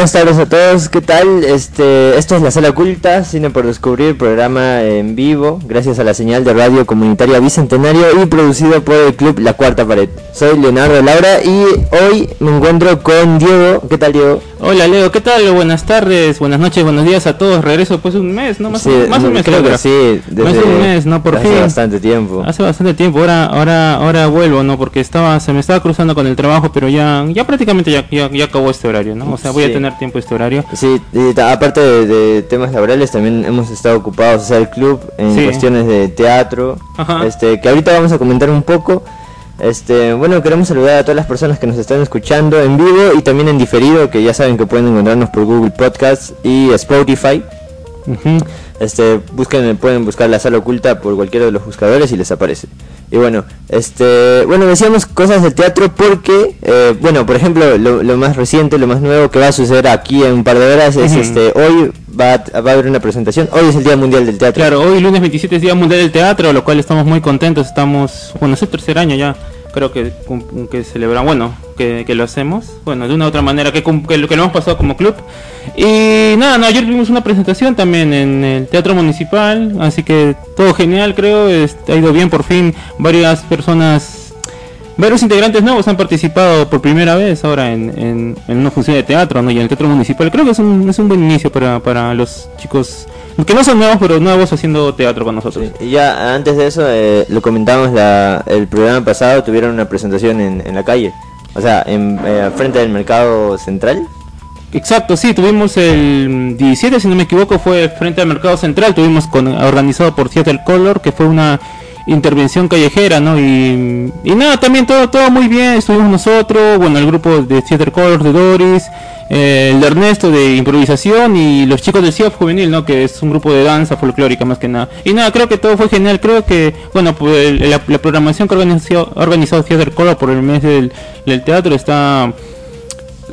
Buenas tardes a todos, ¿qué tal? Este, esto es la sala oculta, cine por descubrir, programa en vivo, gracias a la señal de radio comunitaria Bicentenario y producido por el club La Cuarta Pared. Soy Leonardo Laura y hoy me encuentro con Diego. ¿Qué tal Diego? Hola Leo, ¿qué tal? Buenas tardes, buenas noches, buenos días a todos. Regreso de un mes, ¿no? Más, Sí, más un mes creo que sí, Más de un mes, ¿no? Por hace fin. bastante tiempo. Hace bastante tiempo, ahora, ahora, ahora vuelvo, ¿no? Porque estaba, se me estaba cruzando con el trabajo, pero ya, ya prácticamente ya, ya, ya acabó este horario, ¿no? O sea, voy Sí. a tener tiempo este horario. Sí, y aparte de, de temas laborales, también hemos estado ocupados, o sea, el club en Sí. cuestiones de teatro, Ajá. este, que ahorita vamos a comentar un poco. Este, bueno, queremos saludar a todas las personas que nos están escuchando en vivo y también en diferido, que ya saben que pueden encontrarnos por Google Podcasts y Spotify. Este, busquen, pueden buscar la sala oculta por cualquiera de los buscadores y les aparece. Y bueno, este, bueno, decíamos cosas del teatro porque, eh, bueno, por ejemplo, lo, lo más reciente, lo más nuevo que va a suceder aquí en un par de horas es, Ujú. este, hoy va a, va a haber una presentación. Hoy es el Día Mundial del Teatro. Claro, hoy lunes 27 es Día Mundial del Teatro, lo cual estamos muy contentos, estamos, bueno, es el tercer año ya, creo que, que celebran, bueno, que, que lo hacemos, bueno, de una u otra manera, que, que, lo, que lo hemos pasado como club. Y nada, no, ayer tuvimos una presentación también en el Teatro Municipal, así que todo genial, creo, este, ha ido bien por fin, varias personas... Varios integrantes nuevos han participado por primera vez ahora en, en, en una función de teatro, ¿no? Y en el Teatro Municipal. Creo que es un, es un buen inicio para, para los chicos que no son nuevos, pero nuevos haciendo teatro con nosotros. Y ya antes de eso, eh, lo comentamos la, el programa pasado, tuvieron una presentación en, en la calle, o sea, en, eh, frente del mercado central. Exacto, sí, tuvimos el 17, si no me equivoco, fue frente al Mercado Central, tuvimos con, organizado por Theater Color, que fue una intervención callejera, ¿no? Y, y nada, también todo todo muy bien, estuvimos nosotros, bueno, el grupo de Theater Color de Doris, eh, el de Ernesto de improvisación y los chicos del CIOF Juvenil, ¿no? Que es un grupo de danza folclórica más que nada. Y nada, creo que todo fue genial, creo que, bueno, pues la, la programación que ha organizado, organizado Theater Color por el mes del, del teatro está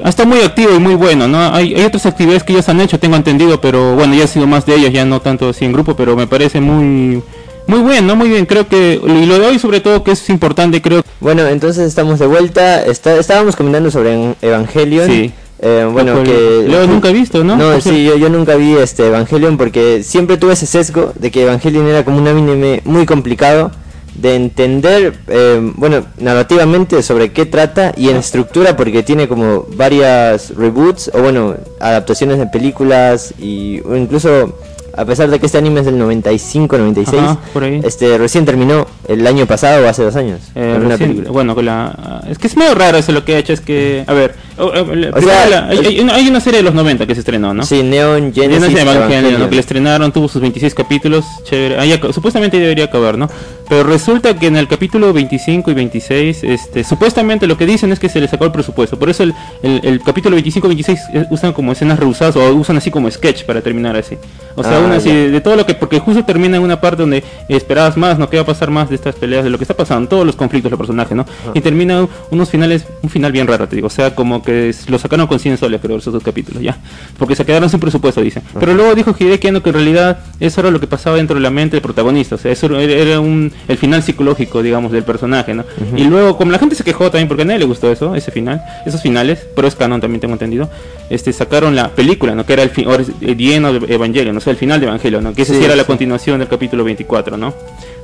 está muy activo y muy bueno, ¿no? Hay, hay otras actividades que ellos han hecho, tengo entendido, pero bueno, ya ha sido más de ellos, ya no tanto así en grupo, pero me parece muy muy bueno, muy bien, creo que y lo de hoy sobre todo que es importante, creo Bueno, entonces estamos de vuelta. Está, estábamos comentando sobre Evangelion. Sí. Eh, bueno, Lo cual que Leo nunca ha visto, ¿no? No, sí, yo, yo nunca vi este Evangelion porque siempre tuve ese sesgo de que Evangelion era como un anime muy complicado de entender, eh, bueno, narrativamente sobre qué trata y en estructura porque tiene como varias reboots o bueno, adaptaciones de películas y incluso a pesar de que este anime es del 95, 96, Ajá, por ahí. este recién terminó el año pasado o hace dos años. Eh, con una recién- película. bueno, con la es que es medio raro eso lo que ha hecho es que a ver, o- o- la- primero sea, la- hay, hay una, hay una serie de los 90 que se estrenó, ¿no? Sí, Neon Genesis Genesis Evangelion. ¿no? que le estrenaron, tuvo sus 26 capítulos, chévere. Ahí supuestamente debería acabar, ¿no? Pero resulta que en el capítulo 25 y 26, este, supuestamente lo que dicen es que se le sacó el presupuesto. Por eso el, el, el capítulo 25 y 26 eh, usan como escenas reusadas o usan así como sketch para terminar así. O sea, Ah, una así de, de todo lo que, porque justo termina en una parte donde esperabas más, ¿no? ¿Qué va a pasar más de estas peleas, de lo que está pasando, todos los conflictos los personajes, ¿no? Y termina unos finales, un final bien raro, te digo. O sea, como que es- lo sacaron con 100 soles, creo, esos dos capítulos, ya. Porque se quedaron sin presupuesto, dicen. Pero luego dijo Hideki Anno que en realidad eso era lo que pasaba dentro de la mente del protagonista. O sea, eso era, un, el final psicológico, digamos, del personaje, ¿no? Y luego, como la gente se quejó también, porque a nadie le gustó eso, ese final, esos finales, pero es canon también tengo entendido, este sacaron la película, ¿no? Que era el fin, es, eh, The End of Evangelion, o sea, el final de Evangelion, ¿no? Que ese sí, Sí, era la sí. continuación del capítulo 24, ¿no?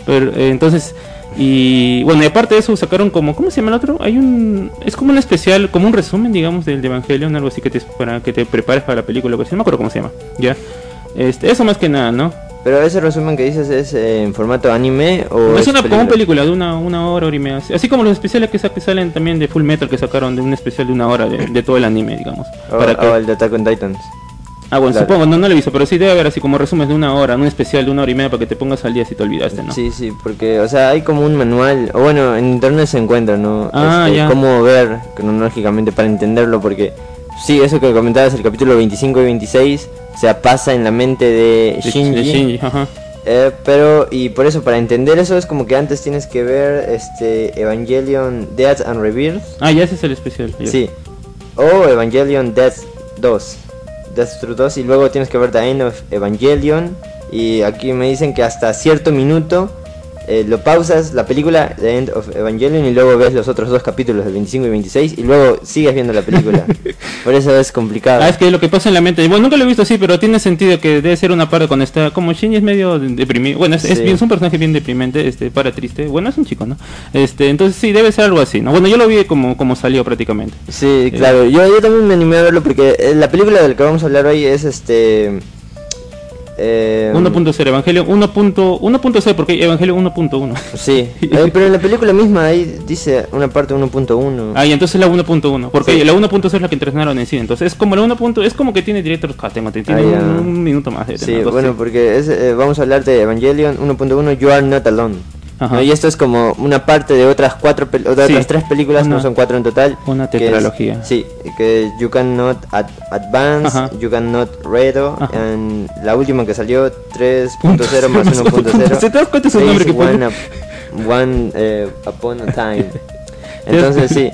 Pero eh, entonces y bueno, y aparte de eso sacaron como ¿cómo se llama el otro? Hay un es como un especial, como un resumen, digamos, del de Evangelion, algo así que te para que te prepares para la película, que no me acuerdo cómo se llama. Ya. Este, eso más que nada, ¿no? Pero ese resumen que dices es eh, en formato anime o es una como película? una película de una, una hora, hora y media. Así como los especiales que, sa- que salen también de Full Metal que sacaron de un especial de una hora de, de todo el anime, digamos. O, para que- o el de Attack on Titans. Ah, bueno, Claro. supongo, no, no lo he visto, pero sí debe haber así como resumen de una hora, un especial de una hora y media para que te pongas al día si te olvidaste, ¿no? Sí, sí, porque, o sea, hay como un manual, o bueno, en internet se encuentra, ¿no? Ah, Este, ya. Cómo ver cronológicamente para entenderlo, porque, sí, eso que comentabas, el capítulo 25 y 26, o sea, pasa en la mente de De- Shinji. de Shinji, ajá. Eh, pero, y por eso, para entender eso, es como que antes tienes que ver este Evangelion Death and Rebirth, Ah, ya ese es el especial. ya. sí, o Evangelion Death 2, Death Through 2, y luego tienes que ver The End of Evangelion, y aquí me dicen que hasta cierto minuto eh, lo pausas la película The End of Evangelion y luego ves los otros dos capítulos, el 25 y 26, y luego sigues viendo la película. por eso es complicado. Ah, es que lo que pasa en la mente, bueno, nunca lo he visto así, pero tiene sentido que debe ser una parte cuando está, como Shinji es medio de- deprimido, bueno, es, Sí. un personaje bien deprimente, este, para triste, bueno, es un chico, ¿no? Este, entonces sí, debe ser algo así, ¿no? Bueno, yo lo vi como, como salió prácticamente. Sí, claro. Yo, yo también me animé a verlo porque eh, la película de la que vamos a hablar hoy es este. Eh, 1.0 Evangelio 1.1.0 porque Evangelio 1.1. Sí, eh, pero en la película misma ahí dice una parte 1.1. Ah, y entonces la 1.1, porque Sí. la 1.0 es la que entrenaron en cine, entonces es como la 1. es como que tiene director Cut, tiene Ah, un, ya. un minuto más de Sí, bueno, porque es, eh, vamos a hablar de Evangelion 1.1 You Are Not Alone. Ajá. ¿no? Y esto es como una parte de otras cuatro de Sí, otras tres películas, una- no son cuatro en total. una que es- tetralogía. sí, que You Cannot ad- Advance, Ajá. You Cannot Redo, and la última que salió 3.0 más 1.0. ¿Se te das cuenta? Days nombre que? One, one, eh, Upon a Time. Entonces sí,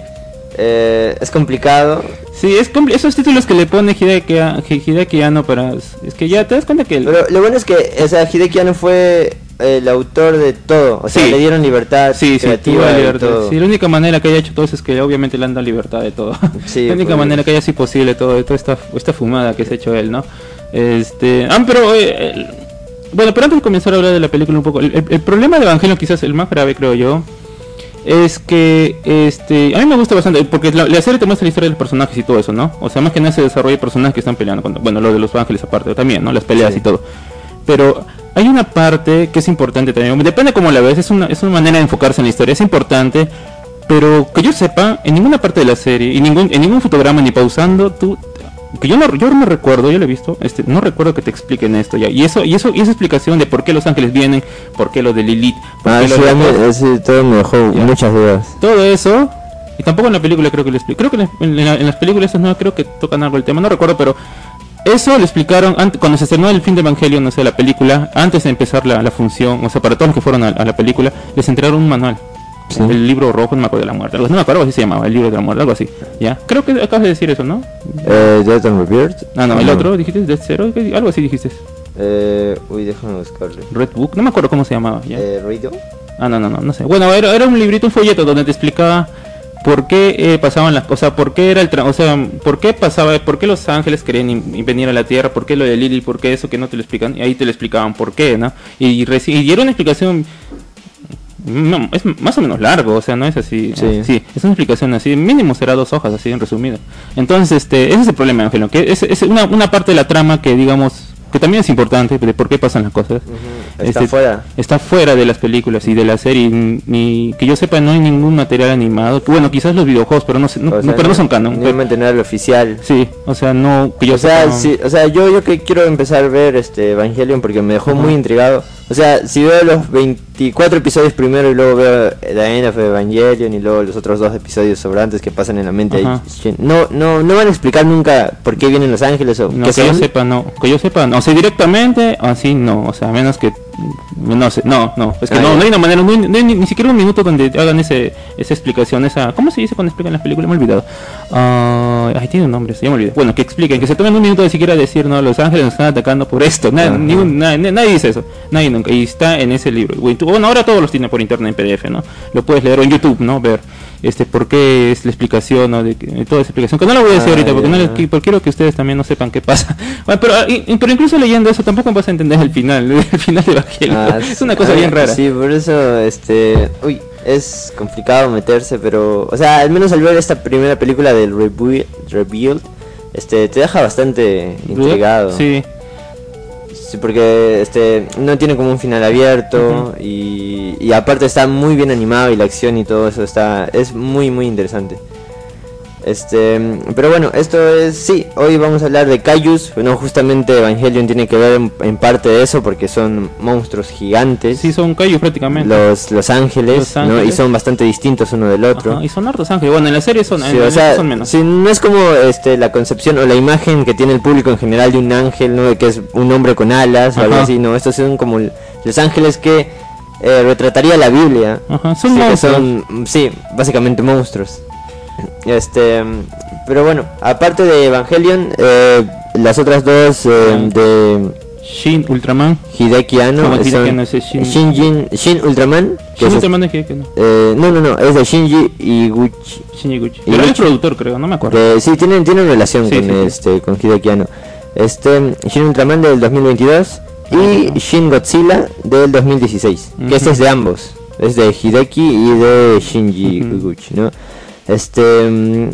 eh, es complicado. Sí, es compli- esos títulos que le pone Hideaki, a- Hideaki Anno para... Es que ya te das cuenta que... el- Pero lo bueno es que, o sea, Hideki Anno fue el autor de todo. O sea, Sí. le dieron libertad Sí, sí, creativa y libertad. todo. Sí, la única manera que haya hecho todo eso es que obviamente le han dado libertad de todo. Sí, la única manera que haya sido posible todo, toda esta, esta fumada que se ha hecho él, ¿no? Este, ah, pero eh, el- bueno, pero antes de comenzar a hablar de la película un poco, el, el- problema de Evangelion quizás el más grave creo yo es que este a mí me gusta bastante porque la, la serie te muestra la historia de los personajes y todo eso, ¿no? O sea, más que nada se desarrolla personajes que están peleando con, bueno, lo de los ángeles aparte también, ¿no? Las peleas Sí. y todo. Pero hay una parte que es importante también. Depende cómo la ves, es una, es una manera de enfocarse en la historia. Es importante, pero que yo sepa, en ninguna parte de la serie, y ningún, en ningún fotograma ni pausando, tú. Que yo no, yo no recuerdo, yo lo he visto, este, no recuerdo que te expliquen esto ya. Y eso, y eso, y esa explicación de por qué los ángeles vienen, por qué lo de Lilith, por Ah, qué lo sí, de mí- eh, sí, todo me dejó Ya. muchas dudas. todo eso y tampoco en la película creo que lo explico creo que en, la- en la- en las películas esas no creo que tocan algo el tema no recuerdo pero eso lo explicaron antes, cuando se estrenó el fin de Evangelio no sé la película antes de empezar la, la función o sea para todos los que fueron a, a la película les entregaron un manual Sí. el libro rojo no me acuerdo de la muerte algo, no me acuerdo así se llamaba el libro de la muerte algo así ya creo que acabas de decir eso no Eh, Death and Rebirth. ah no el otro dijiste Death Zero algo así dijiste Eh, uy, déjame buscarle. Red Book no me acuerdo cómo se llamaba ya Eh, Rido. Ah, no, no, no, no sé. Bueno, era, era un librito, un folleto donde te explicaba por qué eh, pasaban las cosas, por qué era el tra- o sea, por qué pasaba, por qué los ángeles querían venir a la Tierra, por qué lo de Lily, por qué eso que no te lo explican, y ahí te lo explicaban por qué, ¿no? Y, y era una explicación no, es más o menos largo, o sea, no es así. Sí. Sí, es una explicación así, mínimo será dos hojas, así en resumido. Entonces, este, ese es el problema, Ángelo, que es, es una, una parte de la trama que, digamos, que también es importante, de por qué pasan las cosas. Está Este, fuera. Está fuera de las películas y de la serie, ni, que yo sepa no hay ningún material animado, bueno, quizás los videojuegos, pero no, no, O sea, no- pero no son canon. Ni pero- mantener el oficial. sí, o sea, no, que yo o sea, sepa, no. sí, o sea, yo, yo que quiero empezar a ver este Evangelion porque me dejó muy intrigado. O sea, si veo los 24 episodios primero y luego veo The End of Evangelion y luego los otros dos episodios sobrantes que pasan en la mente, ahí, no, no, no van a explicar nunca por qué vienen los ángeles o No, qué que yo sepa, no. Que yo sepa, no. O sea, directamente, así no. O sea, a menos que. No sé, no, no. Es que Ah, no, no hay una manera, no hay, no hay ni, ni siquiera un minuto donde hagan ese, esa explicación, esa. ¿Cómo se dice cuando explican las películas? Me he olvidado. Ay, tiene un nombre, ya me olvidé. Bueno, que expliquen, que se tomen un minuto de siquiera decir, no, los ángeles nos están atacando por esto. Na- Ajá. ni un- na- na- nadie dice eso. Nadie nunca. Y está en ese libro. Bueno, ahora todos los tienen por internet en PDF, ¿no? Lo puedes leer o en YouTube, ¿no? Ver este por qué es la explicación, ¿no? De, de toda esa explicación. Que no la voy a decir Ah, ahorita porque no porque quiero que ustedes también no sepan qué pasa. Bueno, pero, ah, y- pero incluso leyendo eso tampoco vas a entender el final, el final de Evangelio. Ah, es una cosa Ah, bien rara. Sí, por eso, este, uy, es complicado meterse, pero, o sea, al menos al ver esta primera película del Rebu- Rebuild, este, te deja bastante intrigado. Sí, Sí, porque este no tiene como un final abierto y, y aparte está muy bien animado y la acción y todo eso está es muy muy interesante. Este, pero bueno, esto es, sí, hoy vamos a hablar de Kaijus, no justamente Evangelion tiene que ver en, en parte de eso porque son monstruos gigantes. Sí, son callos prácticamente. Los, los ángeles, Los ¿no? Y son bastante distintos uno del otro. Ajá, y son hartos ángeles. Bueno, en la serie son, Sí, o sea, son menos. sí, no es como este, la concepción o la imagen que tiene el público en general de un ángel, ¿no? Que es un hombre con alas o algo así, no, estos son como los ángeles que eh, retrataría la Biblia. Ajá, son que monstruos. son, sí, básicamente monstruos. Este, pero bueno, aparte de Evangelion, eh, las otras dos eh, Ah. de Shin Ultraman. Hideki Anno Hideki Anno, Shin- Shinjin- Shin Ultraman, Shin es- Ultraman es que, que no. eh, no, no, no, es de Shinji Iguchi. Shin Iguchi. Pero es Iguchi. productor, creo, no me acuerdo. Que sí, tienen, tienen relación Sí, con sí, sí. este con Hideki Anno. Este Shin Ultraman del 2022 y Shin Godzilla del 2016. Que este es de ambos. Es de Hideki y de Shinji Ujú. Iguchi, ¿no? Este mm,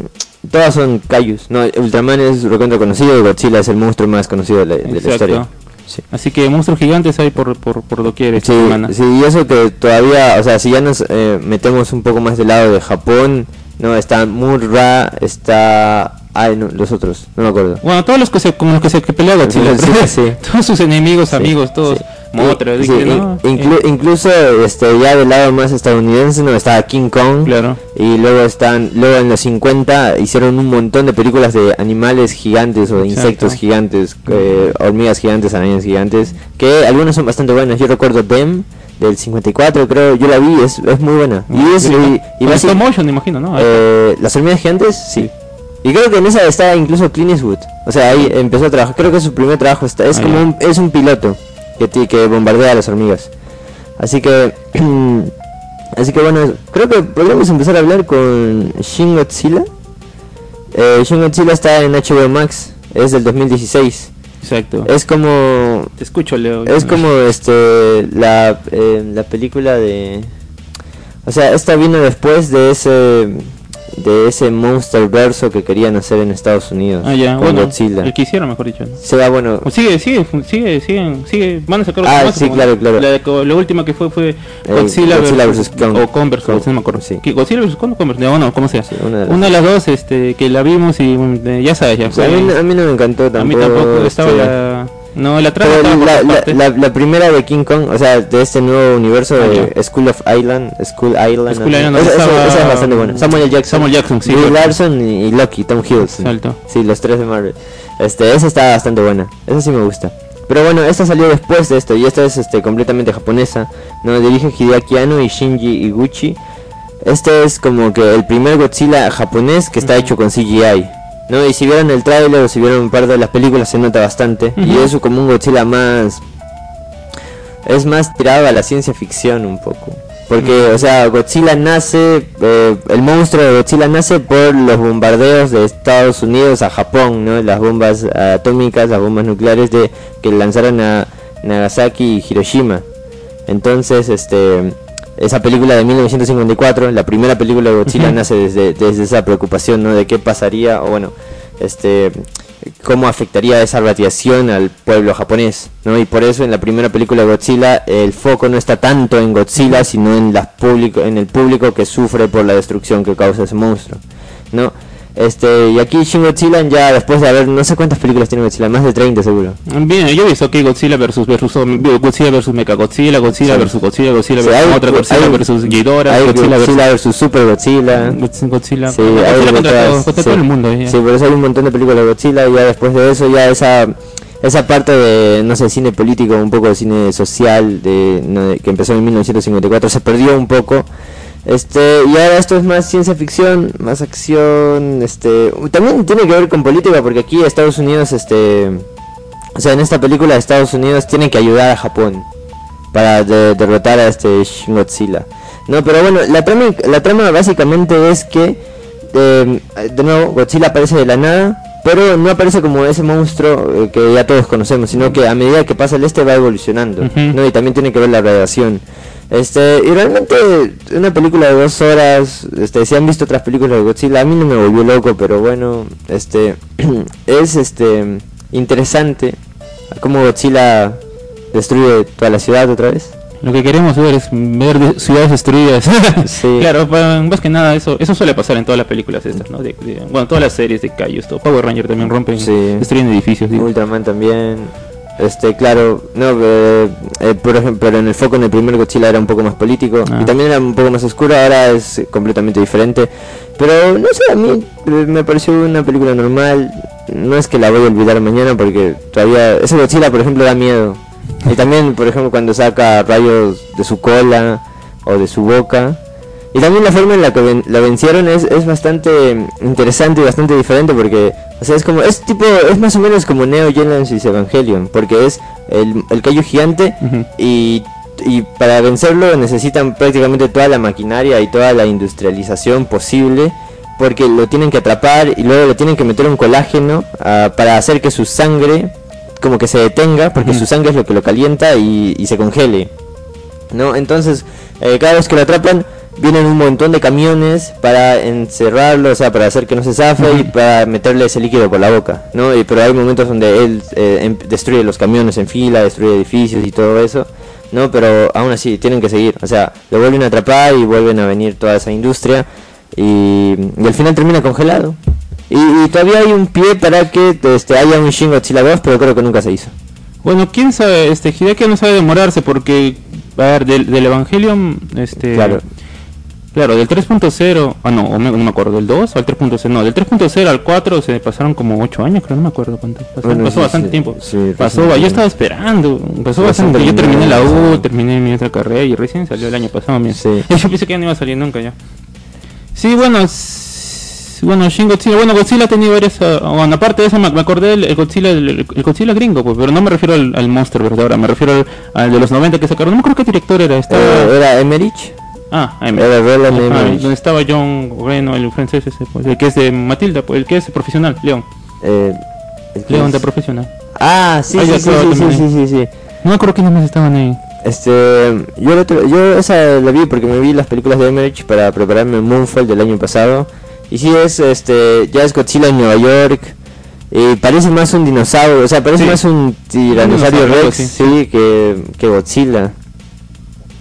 todas son Kaijus, ¿no? Ultraman es recontra conocido y Godzilla es el monstruo más conocido de la, de la historia. Sí. Así que monstruos gigantes hay por, por, por doquier esta Sí, semana. sí, y eso que todavía, o sea, si ya nos eh, metemos un poco más del lado de Japón, no, está Murra, está... Ay, no, los otros, no me acuerdo. Bueno, todos los que se, con los que se que pelea Godzilla. Sí, sí. Todos sus enemigos, amigos, todos. Eh, incluso este ya del lado más estadounidense no estaba King Kong. Claro. y luego están luego en los 50 hicieron un montón de películas de animales gigantes o de Exacto. insectos gigantes eh, hormigas gigantes arañas gigantes que algunas son bastante buenas. Yo recuerdo Dem del 54 creo yo la vi es, es muy buena. Y es y, y motion, imagino, ¿no? eh, las hormigas gigantes sí. Y creo que en esa está incluso Clint Eastwood. O sea ahí empezó a trabajar creo que su primer trabajo está es Ah, como un, es un piloto que, ti- que bombardea a las hormigas así que así que bueno creo que podríamos empezar a hablar con Shin Godzilla eh, Shin Godzilla está en HBO Max es del 2016 Exacto. es como Te escucho, Leo. es como este la, eh, la película de o sea esta vino después de ese de ese monster verso que querían hacer en Estados Unidos Ah, ya, con bueno. Godzilla El que hicieron, mejor dicho. ¿no? se va bueno O sigue, sigue, sigue, siguen, sigue, van a sacar Ah, más, sí, claro, claro. La, la última que fue fue Eh, Godzilla, Godzilla versus Kong. o Kong versus Kong, no me acuerdo. sí. ¿Qué, Godzilla versus Kong o no, no, como sea. Sí, una de las una de las dos, este, que la vimos y mm, eh, ya sabes, ya a, mí, a mí no me encantó a tampoco mí tampoco estaba este, la, no, la trama la, la, la- la primera de King Kong, o sea, de este nuevo universo Ah, de. School of Island, School Island, School ¿no? Island, esa, esa- estaba, esa es bastante buena. Samuel Jackson, Samuel Jackson, sí, claro. Larson y, y Loki, Tom Hiddleston. Exacto. Sí, los tres de Marvel. Este, esa está bastante buena. Esa sí me gusta. Pero bueno, esta salió después de esto y esta es este completamente japonesa. No dirige Hideaki Anno y Shinji Iguchi. Este es como que el primer Godzilla japonés que está hecho con CGI. ¿No? Y si vieron el tráiler o si vieron un par de las películas se nota bastante. Y es como un Godzilla más... Es más tirado a la ciencia ficción un poco. Porque, o sea, Godzilla nace, eh, el monstruo de Godzilla nace por los bombardeos de Estados Unidos a Japón, ¿no? Las bombas atómicas, las bombas nucleares de que lanzaron a Nagasaki y Hiroshima. Entonces, este, esa película de 1954, la primera película de Godzilla nace desde, desde esa preocupación, ¿no? De qué pasaría, o bueno, este, cómo afectaría esa radiación al pueblo japonés, ¿no? Y por eso en la primera película de Godzilla el foco no está tanto en Godzilla, sino en las público, en el público que sufre por la destrucción que causa ese monstruo, ¿no? Este, y aquí Shin Godzilla ya después de haber no sé cuántas películas tiene Godzilla, más de 30 seguro. Bien, yo he visto que Godzilla versus versus Godzilla versus Mechagodzilla, Godzilla Sí. versus Godzilla, Godzilla Sí, versus hay- otra Godzilla hay- versus Ghidorah, Godzilla Godzilla, versus Super Godzilla. Godzilla, Sí, Godzilla hay de contra, todas, todo, contra sí. todo el mundo. eh. Sí, por eso hay un montón de películas de Godzilla y ya después de eso ya esa esa parte de no sé cine político, un poco de cine social de, no, de- que empezó en 1954 se perdió un poco. Este, y ahora esto es más ciencia ficción, más acción, este, también tiene que ver con política porque aquí Estados Unidos este o sea, en esta película Estados Unidos tiene que ayudar a Japón para de- derrotar a este Shin Godzilla. No, pero bueno, la trama, la trama básicamente es que, eh, de nuevo, Godzilla aparece de la nada, pero no aparece como ese monstruo eh, que ya todos conocemos, sino que a medida que pasa el este va evolucionando. ¿no? Y también tiene que ver la radiación. Este, y realmente una película de dos horas, este, si han visto otras películas de Godzilla, a mí no me volvió loco, pero bueno, este, es este interesante cómo Godzilla destruye toda la ciudad otra vez. Lo que queremos ver es ver de- ciudades destruidas. Sí. claro, pa- más que nada eso eso suele pasar en todas las películas estas, ¿no? De, de- bueno, todas las series de Kaijus, todo. Power Ranger también rompen, Sí. destruyen edificios. Ultraman también. Este, claro, no, eh, eh, por ejemplo, pero en el foco en el primer Godzilla era un poco más político Ah. y también era un poco más oscuro, ahora es completamente diferente. Pero no sé, a mí eh, me pareció una película normal. No es que la voy a olvidar mañana porque todavía ese Godzilla, por ejemplo, da miedo. Y también, por ejemplo, cuando saca rayos de su cola o de su boca. Y también la forma en la que ven- la vencieron es, es bastante interesante y bastante diferente porque, o sea, es como, es tipo, es más o menos como Neo Genesis Evangelion, porque es el, el callo gigante y, y para vencerlo necesitan prácticamente toda la maquinaria y toda la industrialización posible porque lo tienen que atrapar y luego le tienen que meter un colágeno ah, para hacer que su sangre como que se detenga porque su sangre es lo que lo calienta y, y se congele. ¿no? Entonces, eh, cada vez que lo atrapan, vienen un montón de camiones para encerrarlo, o sea, para hacer que no se zafe y para meterle ese líquido por la boca, ¿no? Y, pero hay momentos donde él eh, em- destruye los camiones en fila, destruye edificios y todo eso, ¿no? Pero aún así, tienen que seguir, o sea, lo vuelven a atrapar y vuelven a venir toda esa industria y, y al final termina congelado. Y, y todavía hay un pie para que este, haya un Shin Godzilla 2, pero creo que nunca se hizo. Bueno, quién sabe, este Hideki no sabe demorarse porque a ver, del, del Evangelion este Claro. Claro, del 3.0, ah no, o me- no me acuerdo, del 2 al 3.0, no, del 3.0 al 4 se pasaron como 8 años, creo, no me acuerdo cuánto. Pasó, Bueno, pasó sí, bastante sí, tiempo. sí, pasó, yo estaba esperando, pasó bastante. Yo terminé la U, terminé mi otra carrera y recién salió el año pasado. mira. Sí. Yo pensé que ya no iba a salir nunca ya. Sí, bueno, bueno, Shin Godzilla, bueno, Godzilla ha tenido varias, ah, bueno, aparte de eso me, acordé del el Godzilla, el, el Godzilla gringo, pues, pero no me refiero al, al Monster, ¿verdad? Ahora me refiero al, al de los 90 que sacaron, no me acuerdo qué director era, estaba... Eh, ¿Era Emmerich? Ah, ah, Era Roland Ajá, Emmerich. donde estaba John Reno, el francés ese, pues, el que es de Matilda, pues, el que es profesional, León. Eh, que León es- de profesional. Ah, sí, Ah, sí, sí, sí, sí, también. sí, sí, sí. No me acuerdo quiénes más estaban ahí. Este, yo, el otro- yo esa la vi porque me vi las películas de Emmerich para prepararme Moonfall del año pasado. Y sí es, este, ya es Godzilla en Nueva York. Y parece más un dinosaurio, o sea, parece Sí. más un tiranosaurio Rex, sí. sí, que, que Godzilla.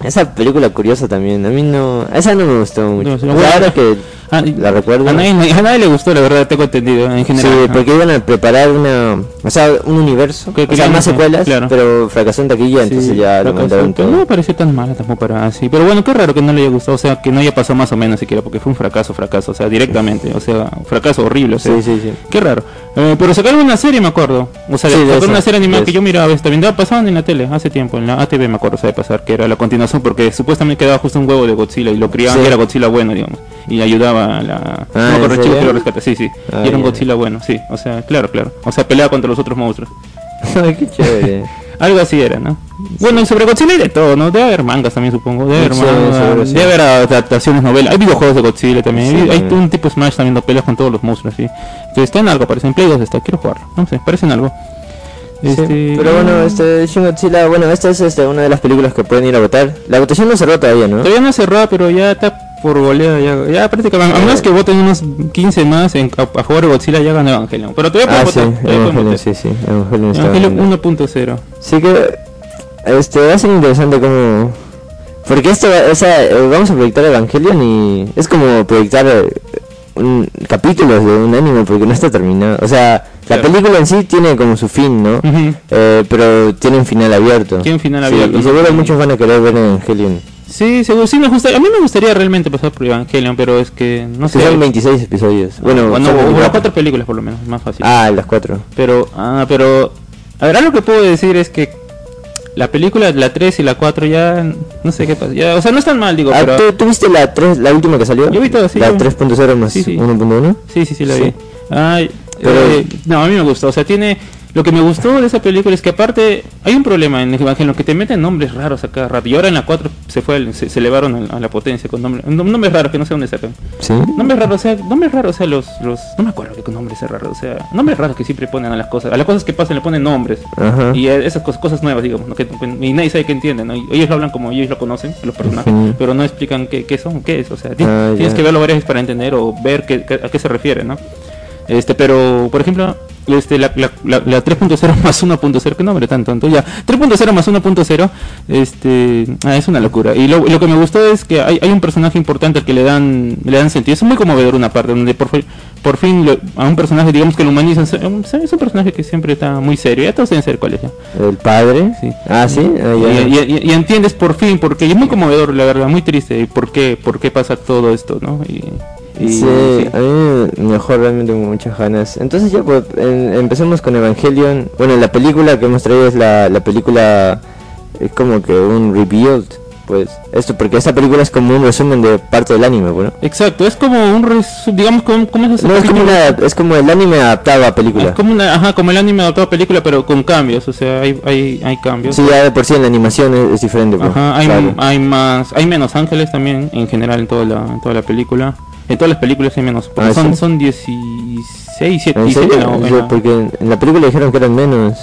Esa película curiosa también, a mí no, esa no me gustó mucho. No, sí, O sea, bueno, ahora que Ah, la recuerdo. A nadie, a nadie le gustó, la verdad, tengo entendido, en general. Sí, porque iban a preparar una, o sea, un universo, Que o sea, más secuelas, claro. pero fracasó en taquilla, entonces ya lo mandaron todo. No me pareció tan mala tampoco para así. Pero bueno, qué raro que no le haya gustado, o sea, que no haya pasado más o menos siquiera, porque fue un fracaso, fracaso, o sea, directamente, o sea, un fracaso horrible, o sea. Sí, sí, sí. Qué raro. Eh, pero sacaron una serie, me acuerdo. O sea, Sí, sacaron una serie animada que yo miraba, esta vendaba pasaban en la tele hace tiempo, en la ATV me acuerdo, sabe pasar, que era la continuación, porque supuestamente quedaba justo un huevo de Godzilla y lo criaban Sí. y era Godzilla bueno, digamos. Y ayudaba a la... Ah, no me ¿en acuerdo el chico serio? que lo rescata, sí, sí. Ah, y era un. Godzilla bueno, sí. O sea, claro, claro. O sea, peleaba contra los otros monstruos. Ay, qué chévere. Algo así era, ¿no? Bueno, y sobre Godzilla hay de todo, ¿no? Debe haber mangas también, supongo. Debe haber Sí, mangas, sí. debe haber adaptaciones, novelas. Hay videojuegos de Godzilla también. Sí, hay, un tipo Smash también, donde peleas con todos los monstruos, ¿sí? Que está en algo, parece. En Play 2 está, quiero jugarlo. No sé, parece en algo. Sí, Este, Pero bueno, este Shin Godzilla, bueno, esta es este, una de las películas que pueden ir a votar. La votación no cerró todavía, ¿no? Todavía no cerró, pero ya está por goleada. Ya, ya prácticamente, a menos que voten unos 15 más en, a, a favor de Godzilla, ya ganó Evangelion. Pero todavía Ah, pueden sí, votar. pueden Evangelion, sí, sí, Evangelion Evangelion ganando. 1.0. Sí que, este, va a ser interesante como... Porque esto, va- o sea, vamos a proyectar Evangelion y es como proyectar eh, un capítulos de un anime porque no está terminado. O sea, la Claro. película en sí tiene como su fin, ¿no? Eh, pero tiene un final abierto. Tiene un final Sí, abierto, Y seguro muchos van a querer ver Evangelion. Sí, seguro, sí me gusta. A mí me gustaría realmente pasar por Evangelion, pero es que no sé. son 26 episodios. Bueno, bueno, son o- o las 24. cuatro películas por lo menos, más fácil. Ah, las cuatro. Pero, ah, pero, a ver, algo que puedo decir es que la película, la 3 y la 4 ya, no sé qué pasa, ya, o sea, no están mal, digo, Ah, pero... ¿tú, tú viste la 3, la última que salió? Yo vi todas, sí, La yo- 3.0 más Sí, sí. 1.1. Sí, sí, sí, la Sí. vi. Ay, Pero- eh, no, a mí me gustó, o sea, tiene... Lo que me gustó de esa película es que aparte hay un problema en Evangelion que te meten nombres raros a cada rato. Y ahora en la 4 se fue se, se elevaron a, a la potencia con nombres, nombres raros que no sé dónde sacan. Sí. Nombres raros, o sea, nombres raros, o sea, los, los, no me acuerdo qué nombres es raro, o sea, nombres raros que siempre ponen a las cosas, a las cosas que pasan le ponen nombres. Ajá. Y esas cosas, cosas nuevas, digamos, ¿no? que, y nadie sabe qué entienden, ¿no? Ellos lo hablan como ellos lo conocen, los personajes, pero no explican qué, qué son, qué es, o sea, Ah, tienes que verlo varias veces para entender o ver qué, qué- a qué se refiere, ¿no? Este, pero, por ejemplo, este, la, la, la, la 3.0 más 1.0, que no hombre tan tonto, ya, 3.0 más 1.0, este, ah, es una locura. Y lo, lo que me gustó es que hay, hay un personaje importante al que le dan, le dan sentido. Es muy conmovedor una parte, donde por, por fin lo- a un personaje, digamos que lo humanizan, es un, es un personaje que siempre está muy serio, ya todos deben ser cuál es ya. El padre. Sí. Ah, sí. Ah, ya. Y, y- y- y entiendes por fin, porque es muy conmovedor, la verdad, muy triste, y por qué, por qué pasa todo esto, ¿no? Y, y- sí, sí. a mí mejor realmente tengo muchas ganas. Entonces ya pues en- empecemos con Evangelion. Bueno, la película que hemos traído es la, la película es como que un rebuild, pues esto porque esta película es como un resumen de parte del anime, bueno. Exacto, es como un, resu- digamos, como, ¿cómo es No es como capítulo? una, es como el anime adaptado a película. Es como una, ajá, como el anime adaptado a película, pero con cambios, o sea, hay, hay, hay cambios. Sí, ya de por sí en la animación es, es diferente. pues, Ajá, hay, claro. hay más, hay menos ángeles también, en general en toda la, en toda la película. En todas las películas hay menos, porque Ah, son, ¿sí? son 16, 7, ¿En 17 serio? en la- en Yo- la- porque en, la película dijeron que eran menos.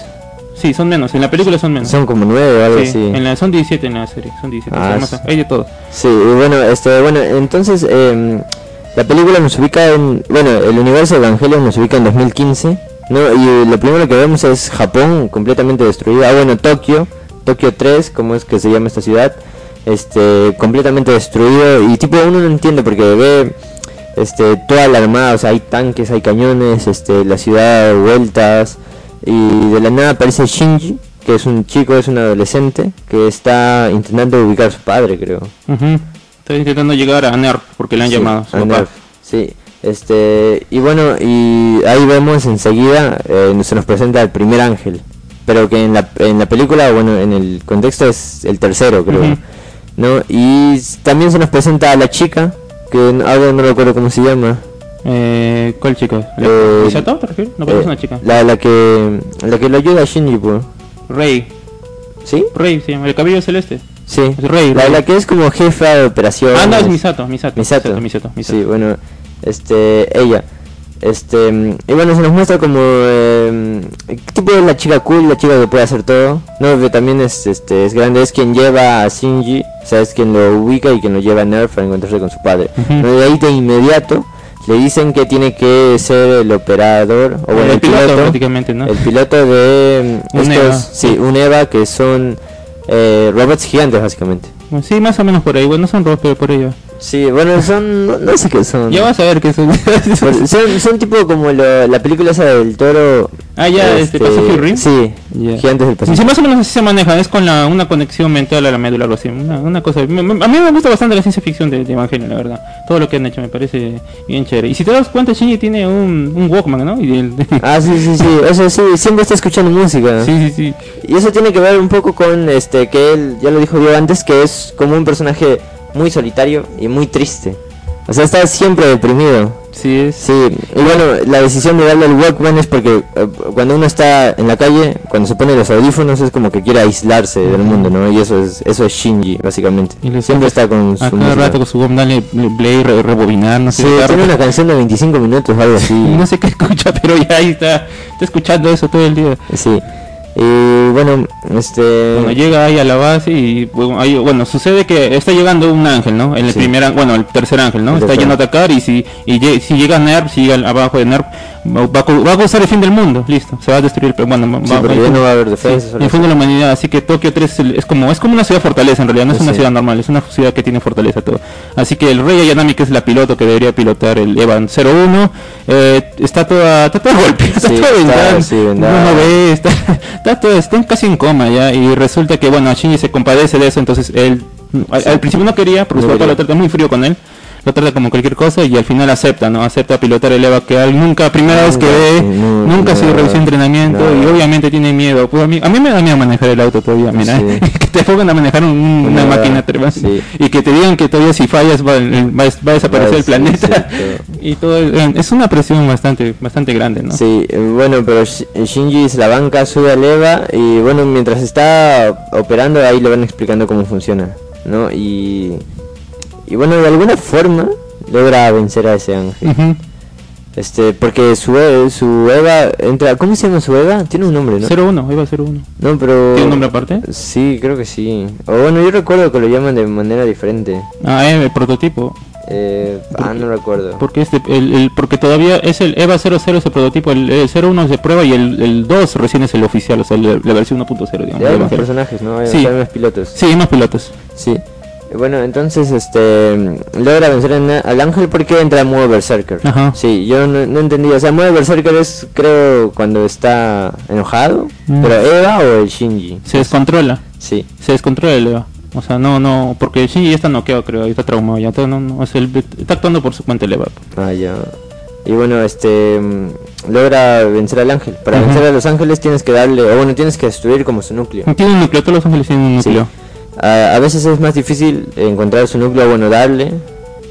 Sí, son menos, en la película son menos. Son como nueve o algo Sí, así. en la, son 17 en la serie, son 17, Ah, son más- sí. hay de todo. Sí, y bueno, este, bueno, entonces em, la película nos ubica en, bueno, el universo de Evangelion nos ubica en 2015, ¿no? Y lo primero que vemos es Japón completamente destruido. Ah, bueno, Tokio, Tokio 3, como es que se llama esta ciudad, este, completamente destruido y tipo uno no entiende porque ve este toda la armada, o sea, hay tanques, hay cañones, este, la ciudad da vueltas y de la nada aparece Shinji, que es un chico, es un adolescente que está intentando ubicar a su padre, creo. Ujú. Estoy intentando llegar a NERF porque le han Sí, llamado. su papá. Sí, este, y bueno, y ahí vemos enseguida, eh, se nos presenta el primer ángel, pero que en la, en la película, bueno, en el contexto es el tercero, creo. ¿No? Y también se nos presenta a la chica, que ahora no recuerdo cómo se llama. Eh, ¿Cuál chica? ¿La- Eh, ¿Misato te refieres? No, pero Eh, es una chica. La, la que, la que lo ayuda a Shinji, pues. Rey. ¿Sí? Rey llama, el cabello celeste. Sí. Es Rey, La, Rey. la que es como jefa de operación. Ah, no, es Misato, Misato. Misato. Misato, Misato. Sí, bueno, este, ella. Este, y bueno, se nos muestra como, eh, tipo de la chica cool, la chica que puede hacer todo. No, que también es, este, es grande, es quien lleva a Shinji, o sea, es quien lo ubica y quien lo lleva a Nerf a encontrarse con su padre. De ahí de inmediato le dicen que tiene que ser el operador, o bueno, el, el, piloto, piloto, prácticamente, ¿no? el piloto de Un estos, EVA. sí, un EVA que son eh, robots gigantes básicamente. Sí, más o menos por ahí. Bueno, no son robots, pero por ello. Sí, bueno, son, no, no sé qué son. Ya vas a ver son. Pues, son, son tipo como lo- la película esa del toro. Ah, ya, este, Pacific Rim. Sí. Gigantes del Pacífico. sí, más o menos así se maneja, es con la, una conexión mental a la médula, algo así. Una, una cosa. me- me- a mí me gusta bastante la ciencia ficción de, de Evangelion, la verdad. Todo lo que han hecho me parece bien chévere. Y si te das cuenta, Shinji tiene un, un Walkman, ¿no? Y el- Ah, sí, sí, sí, eso sí, siempre está escuchando música. sí, sí, sí. Y eso tiene que ver un poco con este que él, ya lo dijo yo antes, que es como un personaje muy solitario y muy triste. O sea, está siempre deprimido. Sí, es. Sí, y bueno, la decisión de darle el Walkman es porque eh, cuando uno está en la calle, cuando se pone los audífonos es como que quiere aislarse del mundo, ¿no? Y eso es eso es Shinji, básicamente. Y Siempre está con su A cada rato con su Walkman, dale play, re- rebobinar, no sé. Sí, tiene rato. una canción de 25 minutos o algo así. No sé qué escucha, pero ya ahí está. Está escuchando eso todo el día. Sí. Y bueno, este... Bueno, llega ahí a la base y bueno, ahí, bueno, sucede que está llegando un ángel, ¿no? El Sí. primer, bueno, el tercer ángel, ¿no? El está yendo a atacar y si y si llega Nerf, si llega abajo de Nerf, va, va a causar el fin del mundo, listo, se va a destruir, pero bueno, va, Sí, va- porque va- ya no va a haber sí, defensas. algo el fin de la humanidad, así que Tokio 3 es, como es como una ciudad fortaleza en realidad, no es Sí, una sí. ciudad normal, es una ciudad que tiene fortaleza todo. Así que el rey Ayanami que es la piloto que debería pilotar el Evan 01 eh, está toda está toda golpeada, está Sí, toda vendada, sí, no, ve, está, está todo, está casi en coma ya y resulta que bueno Shinji se compadece de eso entonces él al, Sí. al principio no quería porque su papá lo trata muy frío con él lo trata como cualquier cosa y al final acepta no acepta pilotar el Eva que él nunca primera vez que ve no, nunca no, revisión de entrenamiento y obviamente tiene miedo. Pues a mí, a mí me da miedo manejar el auto todavía mira Sí. que te pongan a manejar un- una máquina tremenda sí. y que te digan que todavía si fallas va, va, va a desaparecer el planeta. sí, y todo es es una presión bastante bastante grande no Sí, eh, bueno, pero Shi- Shinji se la banca, sube al EVA y bueno, mientras está operando ahí le van explicando cómo funciona, ¿no? Y, y bueno, de alguna forma logra vencer a ese ángel. Ujú. Este, porque su, e- su Eva entra, ¿cómo se llama su Eva? Tiene un nombre, ¿no? 01 Eva 01 No, pero... ¿Tiene un nombre aparte? Sí, creo que sí. O bueno, yo recuerdo que lo llaman de manera diferente. Ah, eh, el prototipo. Eh, ah, no recuerdo. Porque este, el, el- porque todavía es el EVA 00 ese prototipo, el, el 01 es de prueba y el, el 2 recién es el oficial, o sea, la, versión 1.0, digamos. Ya hay más personajes, ¿no? Hay, Sí. hay más pilotos. Sí, hay más pilotos. Sí. Eh, Bueno, entonces, este, logra vencer en- al ángel porque entra en modo berserker. Ajá. Sí, yo no, no entendí. O sea, modo berserker es, creo, cuando está enojado. Mm. Pero Eva o el Shinji. Se descontrola, Sí. se descontrola el EVA. O sea, no, no, porque Shinji ya está noqueado, creo, está traumado, ya todo, no, no, es el, está actuando por su cuenta el EVA. Ah, ya. Y bueno, este, mm, logra vencer al ángel. Para vencer a los ángeles tienes que darle, o bueno, tienes que destruir como su núcleo. Tiene un núcleo, todos los ángeles tienen un Sí. A, a veces es más difícil encontrar su núcleo, bueno, darle.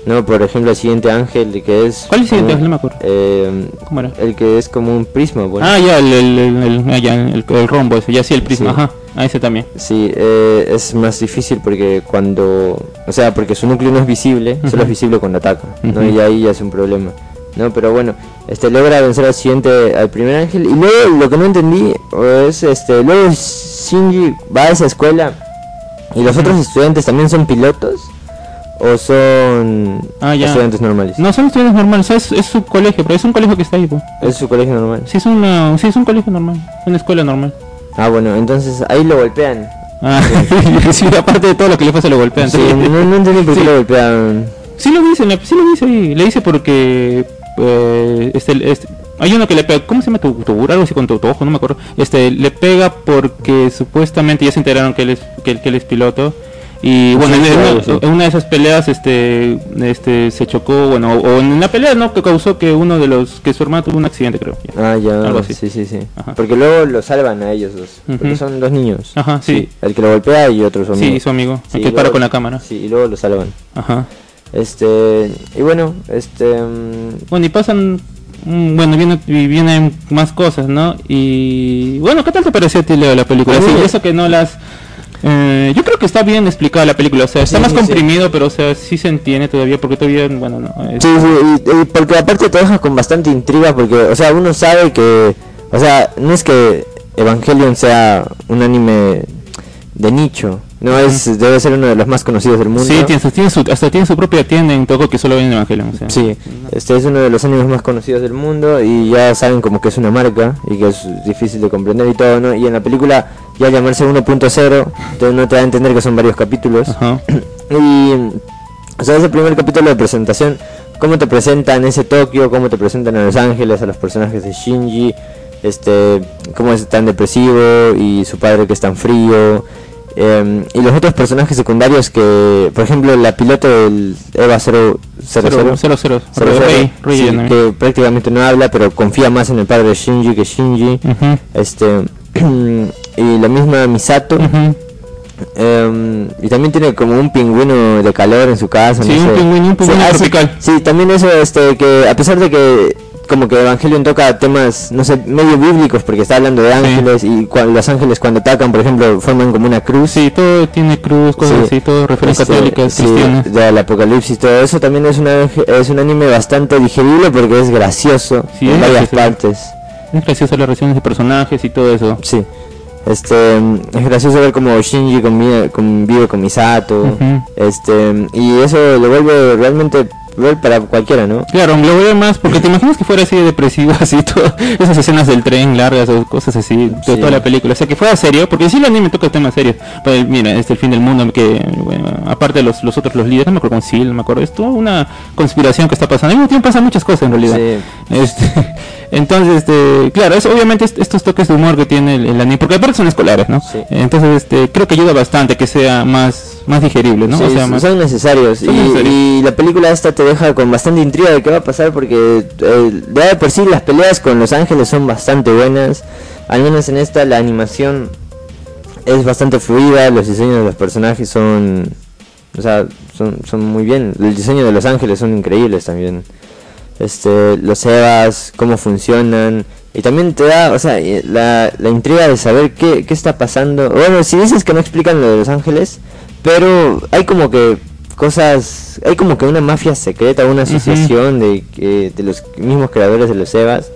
No, por ejemplo, el siguiente ángel que es... ¿Cuál es el siguiente ángel? No me acuerdo. eh, ¿Cómo era? el que es como un prisma, bueno. Ah, ya, el, el, ah, ya, el- rombo ese, ya sí, el prisma, Sí. ajá, a ese también. Sí, eh, es más difícil porque cuando... O sea, porque su núcleo no es visible, solo es visible cuando ataca, ¿no? Y ahí ya es un problema. No, pero bueno, este logra vencer al siguiente, al primer ángel. Y luego lo que no entendí es, este, luego Shinji va a esa escuela y los otros estudiantes también son pilotos o son Ah, estudiantes normales. No, son estudiantes normales, es, es su colegio, pero es un colegio que está ahí, pues. Es su colegio normal. Sí, es, una, sí, es un colegio normal, una escuela normal. Ah, bueno, entonces ahí lo golpean. Ah, sí, aparte de todo lo que le pasa, lo golpean. Sí, no, no entendí por qué Sí. lo golpean. Sí lo dice, sí lo dice ahí. Le dice porque eh, este, este, hay uno que le pega, ¿cómo se llama tu, tu algo así con tu, tu ojo? No me acuerdo. Este le pega porque supuestamente ya se enteraron que él es que, él- que él es piloto. Y bueno, Sí, en, claro, una, sí. en una de esas peleas este este se chocó, bueno, o en la pelea no que causó que uno de los que su hermano tuvo un accidente, creo. ya. Ah, ya, Algo así. sí, sí, sí. Ajá. Porque luego lo salvan a ellos dos. Porque son dos niños. Ajá, sí. El que lo golpea y otro su amigo. Sí, su amigo, Sí, el que y para luego- con la cámara. Sí, y luego lo salvan. Ajá. Este, y bueno, este... mm, Bueno, y pasan, bueno, vienen, y vienen más cosas, ¿no? Y bueno, ¿qué tal te pareció a ti, Leo, la película? Sí, eso que no las... eh, yo creo que está bien explicada la película, o sea, está Sí, más sí. comprimido, pero o sea, sí se entiende todavía, porque todavía, bueno, no. es- Sí, sí, y, y porque aparte te deja con bastante intriga porque, o sea, uno sabe que, o sea, no es que Evangelion sea un anime de nicho, no es, debe ser uno de los más conocidos del mundo. Sí, tiene, su- tiene su, hasta tiene su propia tienda en Toco que solo ven Evangelion, o sea. Sí, este es uno de los animes más conocidos del mundo y ya saben como que es una marca y que es difícil de comprender y todo, ¿no? Y en la película ya llamarse 1.0, entonces no te da a entender que son varios capítulos. Ajá. Y, o sea, ese primer capítulo de presentación, cómo te presentan ese Tokio, cómo te presentan a Los Ángeles, a los personajes de Shinji, este, cómo es tan depresivo y su padre que es tan frío. Em, y los otros personajes secundarios que, por ejemplo, la piloto del EVA 000, Cero, cero, cero. Cero, Rey, cero, Rey sí, Yanami. que prácticamente no habla, pero confía más en el padre de Shinji que Shinji. Este y la misma Misato. em, y también tiene como un pingüino de calor en su casa. Sí, no un sé. pingüino, un pingüino ah, sí. Sí, también eso, este, que a pesar de que como que Evangelion toca temas, no sé, medio bíblicos, porque está hablando de ángeles y cuando los ángeles cuando atacan, por ejemplo, forman como una cruz. Sí, todo tiene cruz, cosas Sí. así, todo referencias Este, católicas, sí, cristianas. del apocalipsis, todo eso también es, una, es un anime bastante digerible porque es gracioso en es varias gracioso. partes. Es gracioso las relaciones de personajes y todo eso. Sí. Este es gracioso ver como Shinji convive, convive con Misato. Ujú. Este y eso lo vuelve realmente para cualquiera, ¿no? Claro, lo voy a más porque te imaginas que fuera así de depresivo, así todo, esas escenas del tren largas o cosas así, de Sí. toda la película, o sea que fuera serio, porque sí el anime toca temas serios, pero mira, este el fin del mundo, que bueno, aparte de los, los otros los líderes, no me acuerdo con Seal, no me acuerdo, es toda una conspiración que está pasando, al mismo tiempo pasan muchas cosas en realidad. Sí. Este, entonces, este, claro, es obviamente est- estos toques de humor que tiene el, el anime, porque aparte son escolares, ¿no? Sí. Entonces, este, creo que ayuda bastante que sea más, más digerible, ¿no? Sí, o sea, más, son necesarios son y, necesarios. y la película esta te deja con bastante intriga de qué va a pasar porque eh, de de por sí las peleas con los ángeles son bastante buenas al menos en esta la animación es bastante fluida los diseños de los personajes son o sea son, son muy bien el diseño de los ángeles son increíbles también este los evas cómo funcionan. Y también te da o sea eh, la, la intriga de saber qué, qué está pasando. Bueno si dices que no explican lo de los ángeles pero hay como que cosas hay como que una mafia secreta una asociación de, que- de los mismos creadores de los evas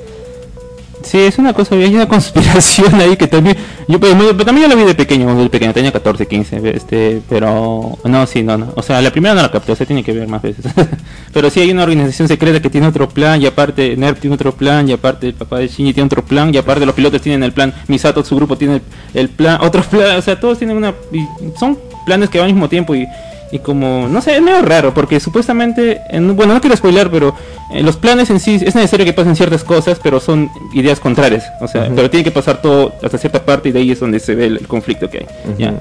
Sí, es una cosa, hay una conspiración ahí que también, yo pero, pero también yo la vi de pequeño, de pequeño, tenía 14, 15, este, pero, no, sí, no, no, o sea, la primera no la capté, o tiene que ver más veces, pero sí hay una organización secreta que tiene otro plan, y aparte Nerf tiene otro plan, y aparte el papá de Shinji tiene otro plan, y aparte los pilotos tienen el plan, Misato, su grupo tiene el, el plan, otro plan, o sea, todos tienen una, y son planes que van al mismo tiempo y y como, no sé, es medio raro, porque supuestamente, en, bueno, no quiero spoiler, pero eh, los planes en sí es necesario que pasen ciertas cosas, pero son ideas contrarias, o sea, pero tiene que pasar todo hasta cierta parte y de ahí es donde se ve el, conflicto que hay. ¿ya?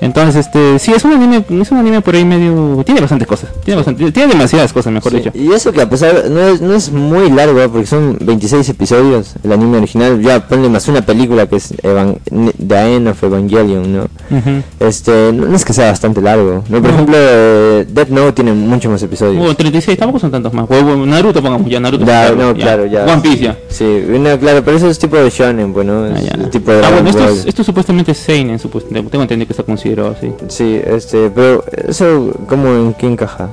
Entonces, este, sí, es un anime, es un anime por ahí medio, tiene bastantes cosas, tiene bastante, tiene demasiadas cosas, mejor dicho. Y eso que a pesar, no es, no es muy largo, porque son 26 episodios, el anime original, ya ponle más una película que es Evan, The End of Evangelion, ¿no? Este, no, es que sea bastante largo, ¿no? Por ejemplo, Death Note tiene muchos más episodios. Hubo 36, tampoco son tantos más. Naruto pongamos ya, Naruto. Ya, no, claro, ya. One Piece ya. Sí, no, claro, pero eso es tipo de shonen, bueno, es Ah, ya. tipo de Ah, bueno, esto, es, esto supuestamente es Seinen, supuestamente. Tengo entendido que está considerado así. Sí, este, pero eso, ¿cómo en qué encaja?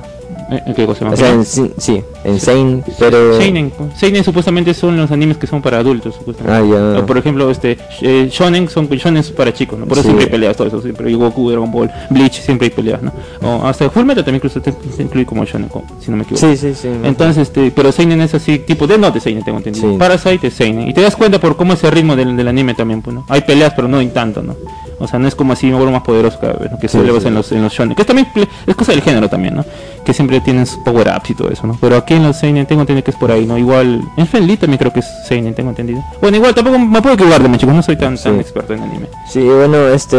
Eh, ¿en ¿Qué cosa O sea, en, sí, sí, en Sein, pero... Seinen, Seinen supuestamente son los animes que son para adultos, supuestamente. Ah, ya. O, por ejemplo, este eh, Shonen son Shonen para chicos, ¿no? Por eso Sí. siempre hay peleas, todo eso, siempre hay Goku, Dragon Ball, Bleach, siempre hay peleas, ¿no? O hasta Fullmetal también incluso se, incluye como Shonen, si no me equivoco. Sí, sí, sí. Entonces, este, pero Seinen es así, tipo de no de Seinen, tengo entendido. Sí. Parasite es Seinen. Y te das cuenta por cómo es el ritmo del, del anime también, pues, ¿no? Hay peleas, pero no en tanto, ¿no? O sea, no es como así, me vuelvo más poderoso cada vez, ¿no? Que suele sí. en los, en los shonen. Que es también es cosa del género también, ¿no? Que siempre tienen sus power-ups y todo eso, ¿no? Pero aquí en los Seinen tengo entendido que es por ahí, ¿no? Igual, en Friendly también creo que es Seinen, tengo entendido. Bueno, igual tampoco me puedo equivocar de chicos, no soy tan, tan experto en anime. Sí, bueno, este,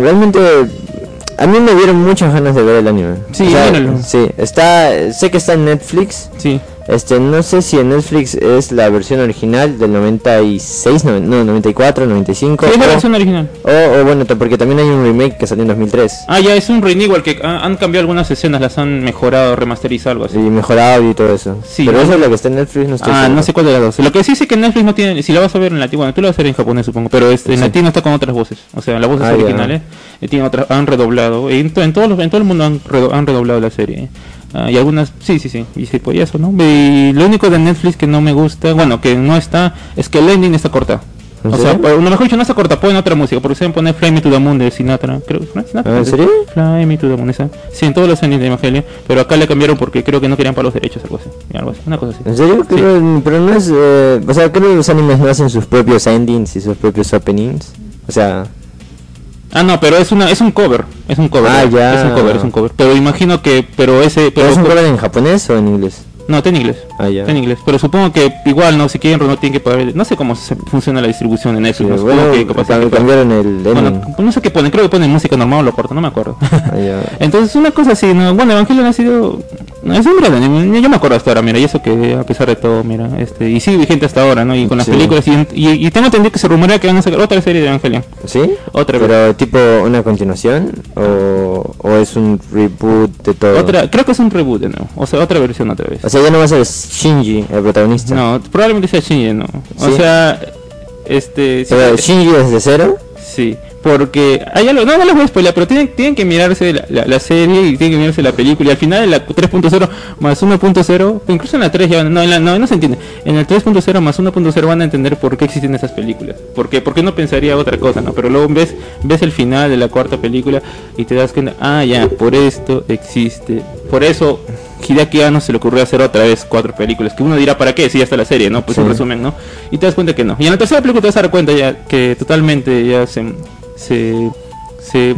realmente a mí me dieron muchas ganas de ver el anime. Sí, O sea, míralo. sí, está, sé que está en Netflix. Sí. Este, no sé si en Netflix es la versión original del 96, no, no 94, 95. Sí, es la o- versión original. O, o bueno, porque también hay un remake que salió en 2003. Ah, ya, es un rein igual que ah, han cambiado algunas escenas, las han mejorado, remasterizado, algo así. Y mejorado y todo eso. Sí, Pero ¿no? eso es lo que está en Netflix, no estoy Ah, seguro. no sé cuál de las dos. Lo que sí sé que Netflix no tiene, si la vas a ver en latino, bueno, tú la vas a ver en japonés supongo, pero este, en Sí. latino está con otras voces. O sea, las voces Ah, originales eh, tienen otras, han redoblado. En, en todos los, en todo el mundo han, han redoblado la serie. Ah, y algunas, sí, sí, sí, y sí, pues eso, ¿no? Y lo único de Netflix que no me gusta, bueno, que no está, es que el ending está corta. ¿En O sea, por- lo mejor dicho, no está corta, ponen otra música, porque se pueden poner Fly Me to the Moon de Sinatra, creo que Sinatra. ¿en serio? Fly Me to the Moon, esa. Sí, en todos los endings de Evangelio, pero acá le cambiaron porque creo que no querían para los derechos, algo así, algo así, una cosa así. ¿En serio? Creo- pero no es... eh, o sea, creo que los animes no hacen sus propios endings y sus propios openings. O sea... Ah, no, pero es una es un cover, es un cover. Ah, ¿no? ya. Es un cover, es un cover. Pero imagino que pero ese ¿Pero pero es un cover en japonés o en inglés? No, está en inglés. Ah, ya. Está en inglés, pero supongo que igual no si quieren no tienen que pagar, no sé cómo se funciona la distribución en Sí, Netflix, no supongo bueno, que que cambiaron el. Bueno, no sé qué ponen, creo que ponen música normal o lo cortan, no me acuerdo. Ah, ya. Entonces una cosa así, ¿no? bueno, Evangelion ha sido no, es un gran anime, yo me acuerdo hasta ahora, mira, y eso que a pesar de todo, mira, este y sigue vigente hasta ahora, ¿no? Y con las Sí. películas y, y, y tengo entendido que se rumorea que van a sacar otra serie de Evangelion. ¿Sí? Otra vez. ¿Pero tipo una continuación? ¿O, o es un reboot de todo? Otra, creo que es un reboot de nuevo, o sea, otra versión otra vez. O sea, ya no va a ser Shinji el protagonista. No, probablemente sea Shinji, no. O ¿Sí? sea, este sí, ¿Pero Shinji desde cero? sí, porque hay algo, no, no les voy a spoiler, pero tienen, tienen que mirarse la, la- la serie y tienen que mirarse la película y al final en la 3.0 más 1.0, incluso en la 3 ya, no, en la, no, no se entiende, en el 3.0 más 1.0 van a entender por qué existen esas películas, porque, porque no pensaría otra cosa, ¿no? Pero luego ves, ves el final de la cuarta película y te das cuenta, ah, ya, por esto existe, por eso Hideaki Anno se le ocurrió hacer otra vez cuatro películas, que uno dirá, ¿para qué? Si ya está la serie, ¿no? Pues Sí. resumen, ¿no? Y te das cuenta que no. Y en la tercera película te vas a dar cuenta ya que totalmente ya se... se, se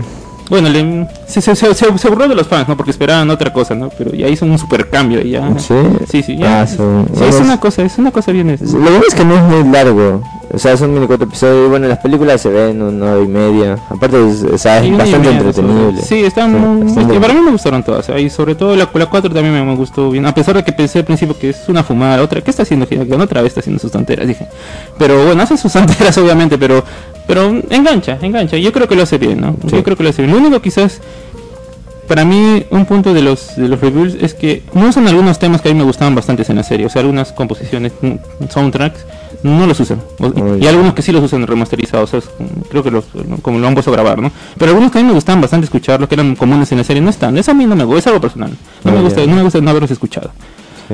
bueno, le, se, se, se, burló de los fans, ¿no? Porque esperaban otra cosa, ¿no? Pero ya hizo un super cambio y ya... ¿Sí? Sí, sí, ya. Ah, Sí, es una cosa, es una cosa bien... Lo bueno es que no es muy largo. O sea, son 24 episodios. Bueno, las películas se ven una hora y media. Aparte, es, o sea, es bastante entretenible. Sí, están muy- bastante. para mí me gustaron todas. ¿eh? Y sobre todo la, la 4 también me, me gustó bien. A pesar de que pensé al principio que es una fumada, otra, ¿qué está haciendo Hideaki? Anno? Otra vez está haciendo sus tonteras, dije. Pero bueno, hace sus tonteras obviamente, pero pero engancha, engancha. Yo creo que lo hace bien, ¿no? Sí. Yo creo que lo hace bien. Lo único quizás para mí un punto de los de los reviews es que no usan algunos temas que a mí me gustaban bastante en la serie, o sea, algunas composiciones, mm, soundtracks no los usan. Y algunos que sí los usan remasterizados, o sea, creo que los como lo han puesto a grabar, ¿no? Pero algunos que a mí me gustaban bastante escucharlos, que eran comunes en la serie, no están. Eso a mí no me gusta, es algo personal. No me gusta, no me gusta no haberlos escuchado.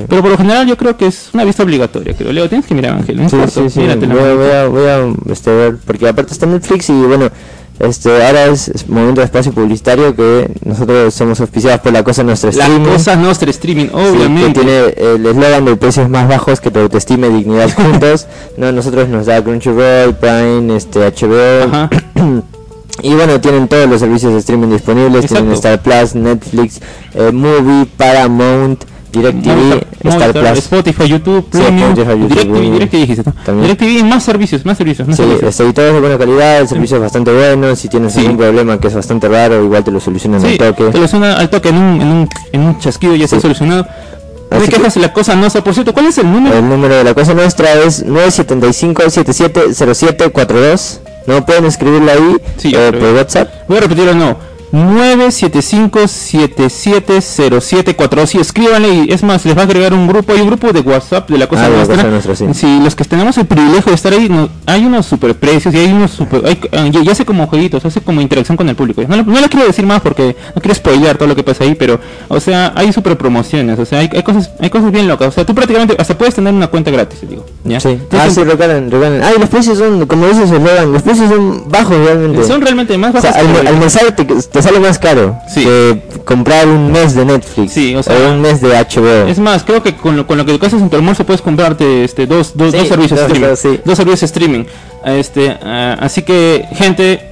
Pero por lo general yo creo que es una vista obligatoria, creo. Leo, tienes que mirar Evangelion. Sí, sí, sí. Voy, voy a, voy a este, ver, porque aparte está Netflix y bueno, este, ahora es, es momento de espacio publicitario que nosotros somos auspiciados por la cosa nuestra La streaming. cosa nuestra streaming, Sí, obviamente. que tiene el eslogan de precios más bajos que te autoestima y dignidad juntos. no, nosotros nos da Crunchyroll, Prime, este, HBO. Ajá. Y bueno, tienen todos los servicios de streaming disponibles, tienen Star. Plus, Netflix, eh, Movie, Paramount, DirecTV, Star Plus. Spotify, YouTube, Sí, Premium, Spotify, YouTube, DirecTV. DirecTV dijiste, ¿no? DirecTV, más servicios, más servicios, más Sí, servicios. de buena calidad, el servicio es bastante bueno, si tienes Sí. algún problema que es bastante raro, igual te lo solucionan Sí, al toque. te lo suena al toque en un, en un, en un chasquido ya está Sí. solucionado. Así quejas de la cosa sé, por cierto, ¿cuál es el número? El número de la cosa nuestra es 975-770742. No pueden escribirlo ahí Sí, eh, por WhatsApp. Voy a repetirlo, no. 975-770742. Sí, escríbanle y es más, les va a agregar un grupo. Hay un grupo de WhatsApp de la cosa Ah, de la nuestra. cosa nuestra, sí. los que tenemos el privilegio de estar ahí, no- hay unos super precios y hay unos super. Hay, ah, ya hace como jueguitos, hace como interacción con el público. No, no le quiero decir más porque no quiero spoilear todo lo que pasa ahí, pero, o sea, hay super promociones, o sea, hay, hay cosas hay cosas bien locas. O sea, tú prácticamente hasta puedes tener una cuenta gratis, te digo. ¿ya? Sí. Ah, sí, regalan, regalan. Ah, y los precios son, como dices, los precios son bajos realmente. Son realmente más o sea, bajos. al, al mensual te, te sale más caro Sí. que comprar un mes de Netflix Sí, o sea, un mes de HBO. Es más, creo que con lo, con lo que haces en tu almuerzo puedes comprarte este dos, dos, Sí, dos servicios dos, streaming. dos, servicios streaming. Este, ah, así que gente,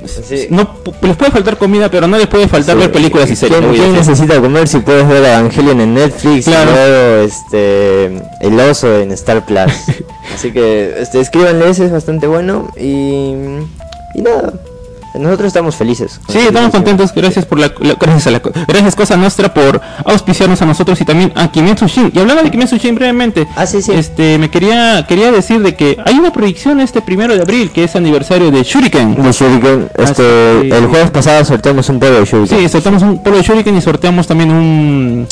no les puede faltar comida, pero no les puede faltar ver películas y series. ¿Quién, quién necesita comer si puedes ver Evangelion en Netflix Claro. y luego este el oso en Star Plus? Así que este escríbanle ese es bastante bueno y y nada. Nosotros estamos felices. con Sí, esta estamos contentos, gracias por la, la- gracias a la gracias cosa nuestra por auspiciarnos a nosotros y también a Kimetsu Shin. Y hablando de Kimetsu Shin brevemente, Ah, sí, sí. este me quería quería decir de que hay una proyección este primero de abril que es aniversario de Shuriken. De Shuriken, este, Así- el jueves pasado sorteamos un polvo de Shuriken. Sí, sorteamos un polvo de Shuriken y sorteamos también un.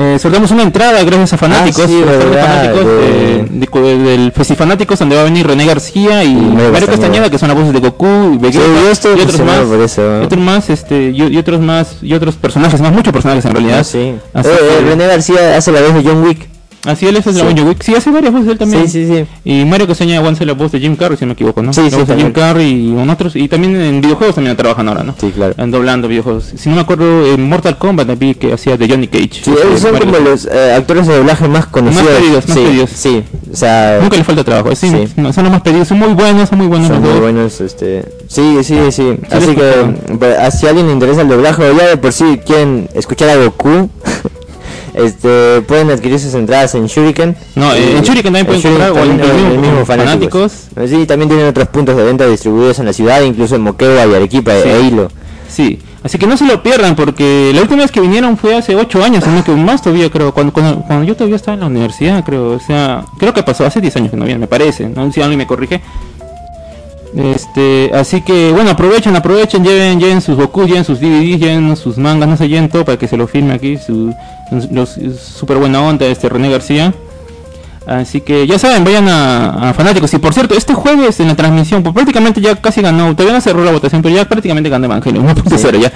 Eh, sorteamos una entrada gracias a fanáticos, Ah, sí, verdad, fanáticos de- de- de- co- del Festifanáticos donde va a venir René García y, Mario Mario Castañeda. Que son las voces de Goku y Vegeta Sí, y otros más, otros este, y, y otros más y otros personajes más, muchos personajes en realidad. Ah, sí. Así Eh, eh, que- René García hace la voz de John Wick. Así él es el Sí. Wick. Sí, hace varias voces él también. Sí, sí, sí. Y Mario Castañeda hace la voz de Jim Carrey, si no me equivoco, ¿no? Sí, la sí, voz de Jim también. Carrey y otros. Y también en videojuegos también trabajan ahora, ¿no? Sí, claro. En doblando videojuegos. Si no me acuerdo, en Mortal Kombat vi que hacía de Johnny Cage. Sí, Este, ellos son Mario como los eh, actores de doblaje más conocidos. pedidos, más sí, pedidos. Sí, o sea, Nunca le falta trabajo. Sí, Sí. no, son los más pedidos. Son muy buenos, son muy buenos son los muy dos. buenos, este, sí, sí, sí. Así les que, ah, si a alguien le interesa el doblaje ya de por sí quieren escuchar a Goku, este, pueden adquirir sus entradas en Shuriken. No, Y- en Shuriken también pueden Shuriken comprar, o en también, el el mismo mismo Fanáticos. Sí, también tienen otros puntos de venta distribuidos en la ciudad, incluso en Moquegua y Arequipa Sí. e Hilo. Sí. Así que no se lo pierdan porque la última vez que vinieron fue hace 8 años, sino que más todavía creo, cuando, cuando, cuando yo todavía estaba en la universidad, creo, o sea, creo que pasó hace 10 años que no vienen, me parece, no si alguien me corrige. Este, así que bueno, aprovechen, aprovechen, lleven, lleven sus Goku, lleven sus DVDs, lleven sus mangas, no se lleven todo para que se lo filme aquí, su, los, super buena onda este René García. Así que ya saben, vayan a, a fanáticos. Y por cierto, este jueves en la transmisión, pues prácticamente ya casi ganó, todavía no cerró la votación, pero ya prácticamente ganó Evangelio, 1.0 ya.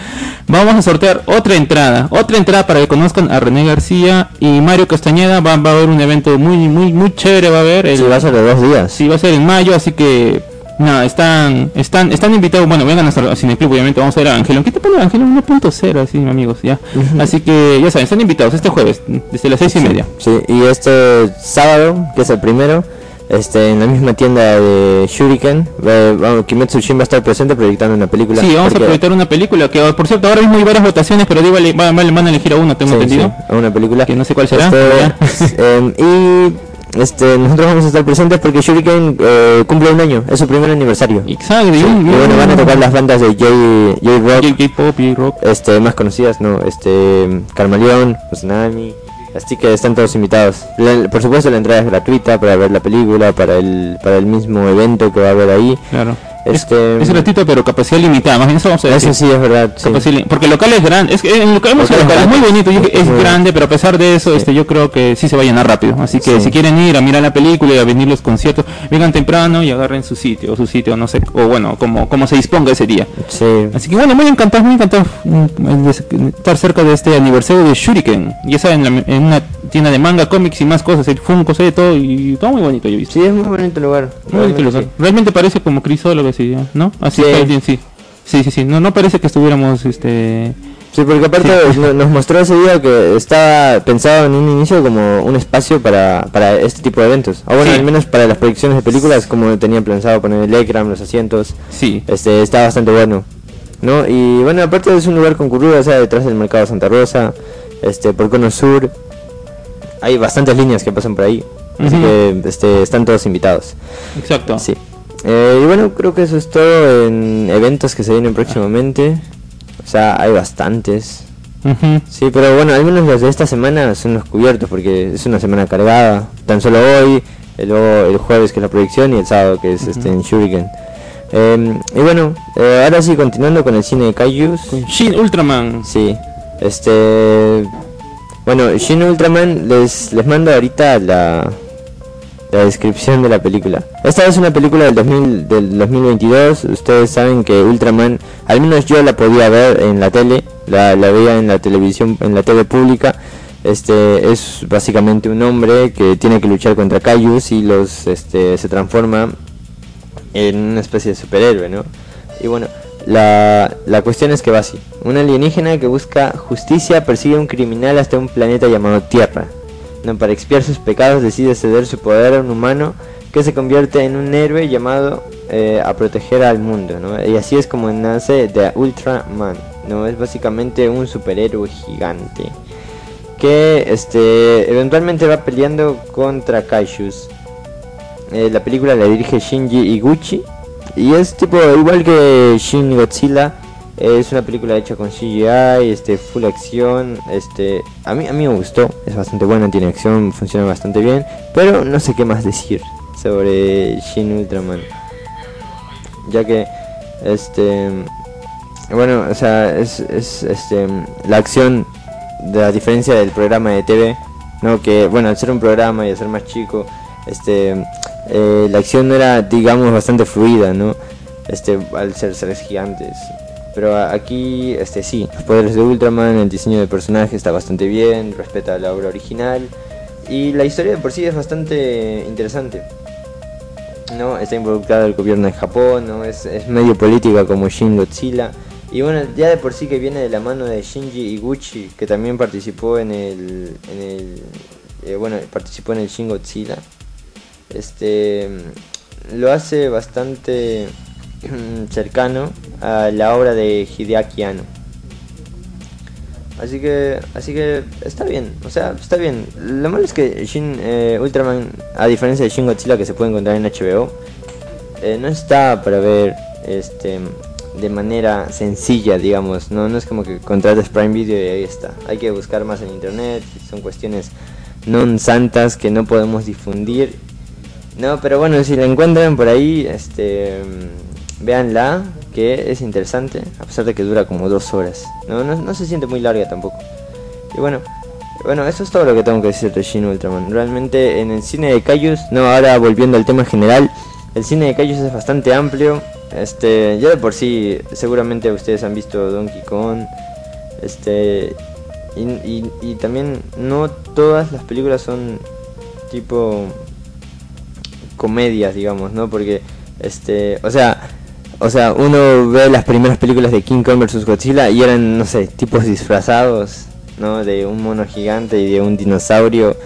Vamos a sortear otra entrada, otra entrada para que conozcan a René García y Mario Castañeda. Va, va a haber un evento muy, muy, muy chévere, va a haber. El, Sí, va a ser de dos días. Sí, va a ser en mayo, así que nada, están, están, están invitados, bueno, vengan el Cineclub, obviamente, vamos a ver a Evangelion. ¿Qué te pone Evangelion 1.0 así, amigos? Ya. Así que ya saben, están invitados este jueves, desde las seis y media. Sí, y este sábado, que es el primero, este, en la misma tienda de Shuriken, eh, Kimetsu Shin va a estar presente proyectando una película. Sí, vamos porque- a proyectar una película que, por cierto, ahora mismo hay varias votaciones, pero digo, van, van- van a elegir a uno, tengo Sí, entendido. sí, una película. Que no sé cuál será, Este, em, y este, nosotros vamos a estar presentes porque Shuriken eh, cumple un año, es su primer aniversario. Exacto, y bueno, van a tocar las bandas de J, y rock. este, más conocidas, ¿no? Este, Carmaleón, Tsunami. Así que están todos invitados. La- por supuesto la entrada es gratuita para ver la película, para el, para el mismo evento que va a haber ahí. Claro. Este, Es gratuito, pero capacidad limitada. Más bien eso vamos a decir. eso sí es verdad. sí. Porque el local es grande, es que el local, es es muy bonito, y es Muy grande, pero a pesar de eso, Sí. este, yo creo que sí se va a llenar rápido. Así que Sí. si quieren ir a mirar la película y a venir los conciertos, vengan temprano y agarren su sitio, o su sitio, no sé, o bueno, como, como se disponga ese día. Sí. Así que bueno, muy encantado, muy encantado mm, estar cerca de este aniversario de Shuriken. Ya saben, en, la- en una tienda de manga, cómics y más cosas, el Funko, de todo, y todo muy bonito, yo he visto. Sí, es muy bonito lugar. Muy bonito realmente lugar. Realmente parece como crisólogo así, ¿no? Así Sí. sí. Sí, sí, sí. No, no parece que estuviéramos, este... Sí, porque aparte no- nos mostró ese día que estaba pensado en un inicio como un espacio para, para este tipo de eventos. O bueno, Sí. al menos para las proyecciones de películas, como tenían pensado poner el ecran, los asientos. Sí. Este, está bastante bueno. ¿No? Y bueno, aparte es un lugar concurrido, o sea, detrás del mercado Santa Rosa, este, por Cono Sur. Hay bastantes líneas que pasan por ahí. Así que este, están todos invitados. Exacto. Sí. Eh, y bueno, creo que eso es todo en eventos que se vienen próximamente. O sea, hay bastantes. Sí, pero bueno, al menos los de esta semana son los cubiertos porque es una semana cargada. Tan solo hoy, luego el jueves que es la proyección y el sábado que es este en Shuriken. Eh, y bueno, eh, ahora sí, continuando con el cine de Kaijus. Shin Ultraman. Sí, este. Bueno, Shin Ultraman les, les mando ahorita la, la descripción de la película. Esta es una película del, 2000, del 2022. Ustedes saben que Ultraman, al menos yo la podía ver en la tele, la, la veía en la televisión, en la tele pública. Este es básicamente un hombre que tiene que luchar contra Kaijus y los este, se transforma en una especie de superhéroe, ¿no? Y bueno, la, la cuestión es que va así. Un alienígena que busca justicia persigue a un criminal hasta un planeta llamado Tierra. ¿No? Para expiar sus pecados decide ceder su poder a un humano que se convierte en un héroe llamado eh, a proteger al mundo. Y así es como nace The Ultraman, ¿no? Es básicamente un superhéroe gigante que este eventualmente va peleando contra Kaijus. Eh, la película la dirige Shinji Iguchi y es tipo igual que Shin Godzilla. Es una película hecha con CGI, este full acción, este a mí a mí me gustó, es bastante buena, tiene acción, funciona bastante bien, pero no sé qué más decir sobre Shin Ultraman. Ya que este bueno, o sea, es, es este la acción de la diferencia del programa de TV, ¿no? Que, bueno, al ser un programa y ser más chico, este, eh, la acción era, digamos, bastante fluida, ¿no? Este, al ser seres gigantes. Pero aquí, este, sí, los poderes de Ultraman, el diseño de personaje está bastante bien, respeta la obra original. Y la historia de por sí es bastante interesante. ¿no? Está involucrado el gobierno de Japón, ¿no? Es, es medio política como Shin Godzilla. Y bueno, ya de por sí que viene de la mano de Shinji Iguchi, que también participó en el. En el eh, bueno, participó en el Shin Godzilla. Este. Lo hace bastante cercano a la obra de Hideaki Anno. Así que, así que está bien, o sea, está bien. Lo malo es que Shin eh, Ultraman, a diferencia de Shin Godzilla que se puede encontrar en HBO, eh, no está para ver este de manera sencilla, digamos. No, no es como que contrates Prime Video y ahí está. Hay que buscar más en internet. Son cuestiones non santas que no podemos difundir. No, pero bueno, si la encuentran por ahí, este, véanla, que es interesante, a pesar de que dura como dos horas. No, no, no se siente muy larga tampoco. Y bueno, bueno, eso es todo lo que tengo que decir de Shin Ultraman. Realmente en el cine de Kaijus, no, ahora volviendo al tema general, el cine de Kaijus es bastante amplio. Este, ya de por sí, seguramente ustedes han visto Donkey Kong. Este, y, y también no todas las películas son tipo comedias, digamos, ¿no? Porque, este, o sea, o sea, uno ve las primeras películas de King Kong vs Godzilla y eran, no sé, tipos disfrazados, ¿no? De un mono gigante y de un dinosaurio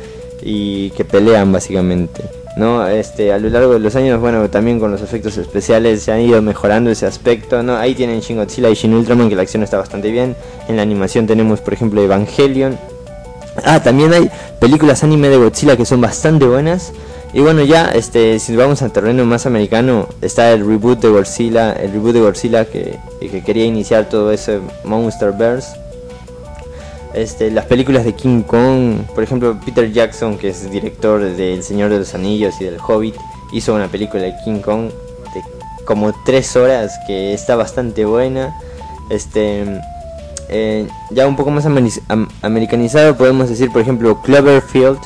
y que pelean básicamente. ¿no? Este, a lo largo de los años, bueno, también con los efectos especiales se han ido mejorando ese aspecto, ¿no? Ahí tienen Shin Godzilla y Shin Ultraman, que la acción está bastante bien. En la animación tenemos, por ejemplo, Evangelion. Ah, también hay películas anime de Godzilla que son bastante buenas. Y bueno, ya, este, si vamos al terreno más americano, está el reboot de Godzilla, el reboot de Godzilla que, que quería iniciar todo ese Monsterverse. Este, las películas de King Kong, por ejemplo, Peter Jackson, que es director de El Señor de los Anillos y del Hobbit, hizo una película de King Kong de como tres horas, que está bastante buena. Este, eh, ya un poco más ameri- am- americanizado podemos decir, por ejemplo, Cloverfield.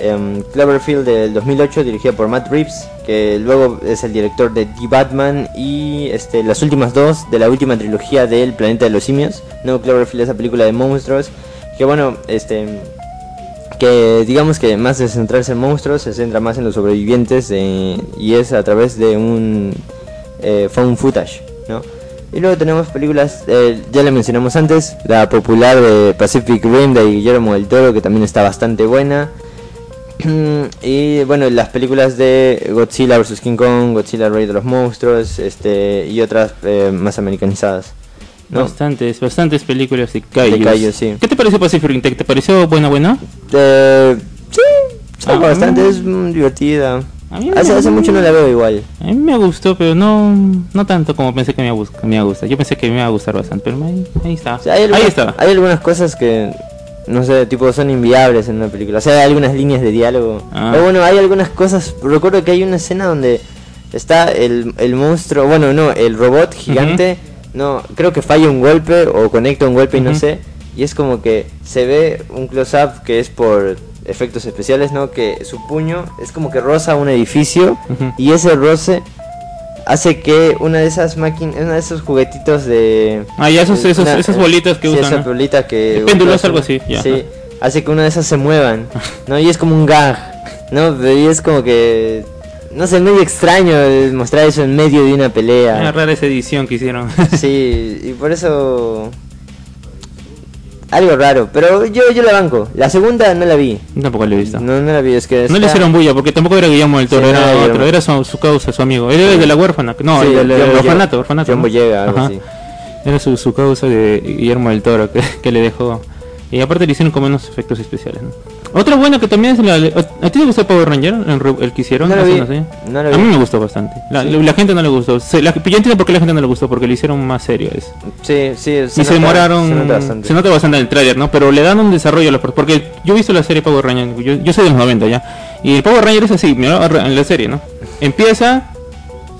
Em, Cloverfield del 2008, dirigida por Matt Reeves, que luego es el director de The Batman y este, las últimas dos de la última trilogía del Planeta de los Simios. No, Cloverfield, esa película de monstruos, que bueno, este, que digamos que más de centrarse en monstruos, se centra más en los sobrevivientes eh, y es a través de un eh, found footage, ¿no? Y luego tenemos películas, eh, ya le mencionamos antes, la popular de Pacific Rim de Guillermo del Toro, que también está bastante buena. y bueno, las películas de Godzilla vs. King Kong, Godzilla Rey de los Monstruos, este y otras eh, más americanizadas. ¿no? Bastantes, bastantes películas de kaijus. De sí. ¿Qué te pareció Pacific Rim? ¿Te, pareció buena, buena? Eh, sí, sí, Ah, bastante, mm. es mm, divertida. A mí Hace, me- hace mucho no la veo igual. A mí me gustó, pero no no tanto como pensé que me iba a, me iba a gustar. Yo pensé que me iba a gustar bastante, pero ahí, ahí está. O sea, ahí está. hay algunas cosas que, no sé, tipo son inviables en una película. O sea, hay algunas líneas de diálogo. Ah. Pero bueno, hay algunas cosas. Recuerdo que hay una escena donde está el, el monstruo, bueno, no, el robot gigante. No, creo que falla un golpe o conecta un golpe y no sé. Y es como que se ve un close-up que es por efectos especiales, ¿no? Que su puño es como que roza un edificio y ese roce hace que una de esas máquinas, una de esos juguetitos de Ah, ya esos- esos- una- esas bolitas que sí, usan, esa ¿no? bolita que El péndulo es usan, algo así, ya, Sí, ajá. hace que una de esas se muevan, ¿no? Y es como un gag, ¿no? Y es como que no sé, medio extraño eh, mostrar eso en medio de una pelea. rara esa edición que hicieron. Sí, y por eso algo raro, pero yo yo la banco. La segunda no la vi. Tampoco lo he visto. No, no la vi, es que No le hicieron bulla porque tampoco era Guillermo del Toro, Sí, no era Guillermo. otro, era su, su causa, su amigo. Era el de la huérfana, no, Sí, el, del- orfanato, orfanato. John ¿no? Boyega, algo Ajá. así. Era su, su causa de Guillermo del Toro que, que le dejó. Y aparte le hicieron como unos efectos especiales. ¿no? Otra buena que también es la. ¿A ti te gustó Power Ranger? El, que hicieron. No lo vi, no lo A mí me gustó bastante. La, Sí. la gente no le gustó. Se- la- yo entiendo por qué la gente no le gustó, porque le hicieron más serio eso. Sí, sí, y se demoraron. Se nota bastante. se nota bastante en el trailer, ¿no? Pero le dan un desarrollo a los. Porque yo he visto la serie Power Ranger. Yo, yo soy de los 90 ya. Y el Power Ranger es así, mira, en la serie, ¿no? Empieza.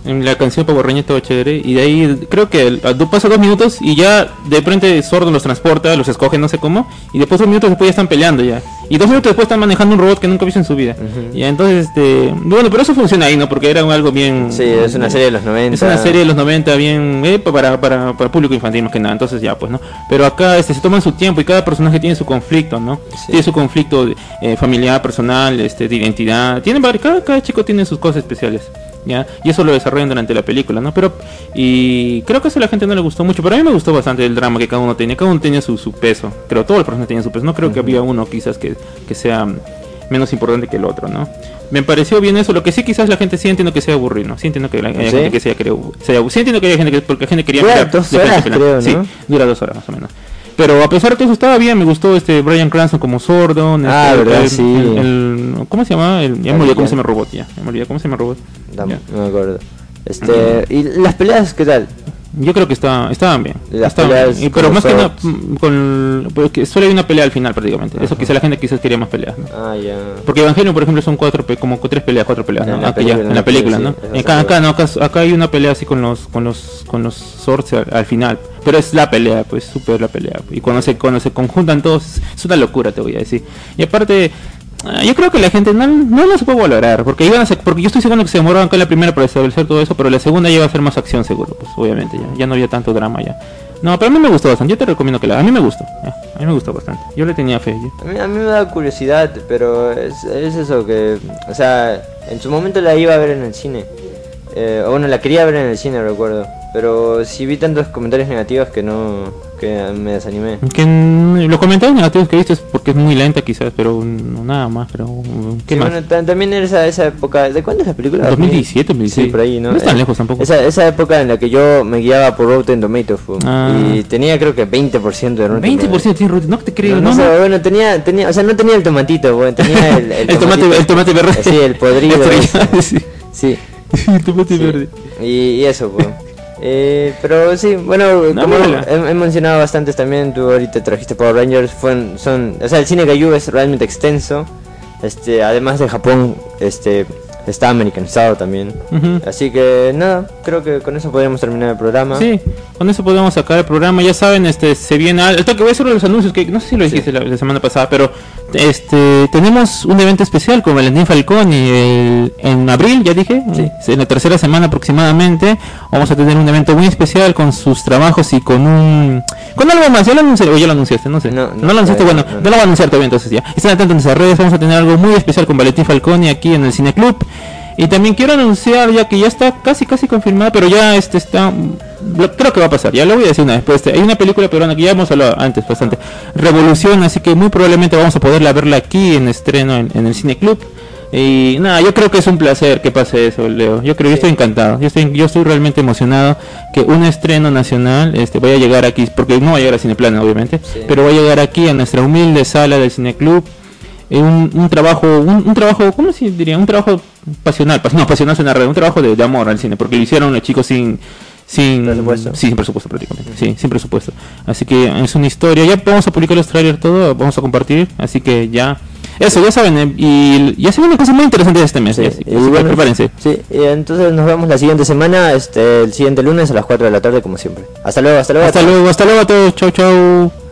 En la canción Ranger todo chévere. Y de ahí creo que pasa dos minutos y ya de frente Sordo los transporta, los escoge, no sé cómo. Y después dos minutos después ya están peleando ya. Y dos minutos después están manejando un robot que nunca visto en su vida. Ujú. Ya entonces, este. Bueno, pero eso funciona ahí, ¿no? Porque era algo bien. Sí, es una serie de los 90. Es una serie de los 90 bien eh, para, para, para público infantil más que nada, entonces ya pues, ¿no? Pero acá este, se toman su tiempo y cada personaje tiene su conflicto, ¿no? Sí. Tiene su conflicto eh, familiar, personal, este, de identidad. Tienen cada, cada chico tiene sus cosas especiales. ¿Ya? Y eso lo desarrollan durante la película, ¿no? Pero, y creo que eso a la gente no le gustó mucho, pero a mí me gustó bastante el drama que cada uno tenía, cada uno tenía su, su peso, creo, todos los personajes tenían su peso, no creo que había uno quizás que, que sea menos importante que el otro, ¿no? Me pareció bien eso, lo que sí quizás la gente sí entiendo que sea aburrido, ¿no? Sí entiendo que la- gente que sea, creo, sea sí entiendo que haya gente que, porque la gente quería Dura mirar dos horas, creo, Sí, ¿no? dura dos horas más o menos. Pero a pesar de todo eso estaba bien, me gustó este Brian Cranston como sordo. Ah, este, verdad, el- sí. el- el- ¿Cómo se llama? El, ya me olvidé cómo ya. se llama el robot, ya. Me olvidé cómo se llama el robot. No, Ya. no me acuerdo. Este, ¿Y las peleas qué tal? Yo creo que está, estaban bien. Estaban bien. Pero más que nada, mm, con, porque solo hay una pelea al final prácticamente. Eso quizá la gente quizás quería más peleas. ¿no? Ah, ya. Porque Evangelion, por ejemplo, son cuatro, como tres peleas, cuatro peleas, ¿no? En la película, en la película, sí, ¿no? Acá, acá no, acá, acá hay una pelea así con los, con los, con los swords al, al final. Pero es la pelea, pues, súper la pelea. Y cuando se, cuando se conjuntan todos, es una locura, te voy a decir. Y aparte, yo creo que la gente no, no lo puede valorar, porque iban a ser- porque yo estoy seguro que se demoraron en la primera para establecer todo eso, pero la segunda ya iba a ser más acción seguro, pues, obviamente, ya, ya no había tanto drama ya. No, pero a mí me gustó bastante, yo te recomiendo que la, a mí me gustó, a mí me gustó bastante. Yo le tenía fe. A mí, a mí me da curiosidad, pero es, es eso que, o sea, en su momento la iba a ver en el cine. Eh, o bueno, la quería ver en el cine, recuerdo. Pero sí vi tantos comentarios negativos que no, que me desanimé. Que los comentarios negativos que he visto es porque es muy lenta quizás, pero no nada más, pero ¿qué Sí, más? bueno, ta- también era esa, esa época, ¿de cuándo es la película? 2017, 2016. Sí, por ahí, ¿no? No es tan Eh, lejos tampoco. Esa, esa época en la que yo me guiaba por Rotten Tomatoes fue, Ah. y tenía creo que 20% de Rotten 20% tiene Rotten, no te creo, No, no, no, no. sé, bueno, tenía, tenía, o sea, no tenía el tomatito, bueno, tenía el, El tomate- el tomate verde. Sí, el podrido. Sí. Sí. el tomate verde. Y, y eso, pues. Eh, pero sí, bueno, No, como he, he mencionado bastantes también, tú ahorita trajiste Power Rangers, son, o sea, el cine Gayu es realmente extenso, este, además de Japón, este, está americanizado también. Ujú. Así que nada, creo que con eso podríamos terminar el programa. Sí, con eso podemos sacar el programa. Ya saben, este se viene al el toque voy a hacer los anuncios que no sé si lo dijiste la, la semana pasada, pero este tenemos un evento especial con Valentín Falconi el- en abril, ya dije, en la tercera semana aproximadamente. Vamos a tener un evento muy especial con sus trabajos y con un con algo más. Ya lo anuncié, o ya lo anunciaste, no sé. No, No, no, lo anunciaste, bueno, no, lo voy a anunciar todavía entonces ya. Están atentos en nuestras redes, vamos a tener algo muy especial con Valentín Falconi aquí en el Cine Club. Y también quiero anunciar ya que ya está casi casi confirmada, pero ya este está lo- creo que va a pasar, ya lo voy a decir una vez. Pues, este, hay una película peruana que ya hemos hablado antes bastante, Revolución, así que muy probablemente vamos a poderla verla aquí en estreno en, en el Cine Club. Y nada, yo creo que es un placer que pase eso, Leo. Yo creo, yo estoy encantado. Yo estoy, yo estoy realmente emocionado que un estreno nacional este vaya a llegar aquí, porque no va a llegar a Cineplana, obviamente, Sí. pero va a llegar aquí a nuestra humilde sala del Cine Club. Eh, un, un trabajo, un, un trabajo, ¿cómo se diría? Un trabajo pasional, pas- no, pasional suena un trabajo de, de amor al cine, porque lo hicieron los chicos sin, sin Presupuesto. Sí, sin presupuesto prácticamente, sí, sin presupuesto. Así que es una historia, ya vamos a publicar los trailers todo, vamos a compartir, así que ya, eso, ya saben, eh, y ya se vienen cosas muy interesantes este mes, Sí, así, y así bueno, prepárense. Sí, entonces nos vemos la siguiente semana, este, el siguiente lunes a las 4 de la tarde como siempre. Hasta luego, hasta luego. Hasta luego, hasta luego a todos, chau chau.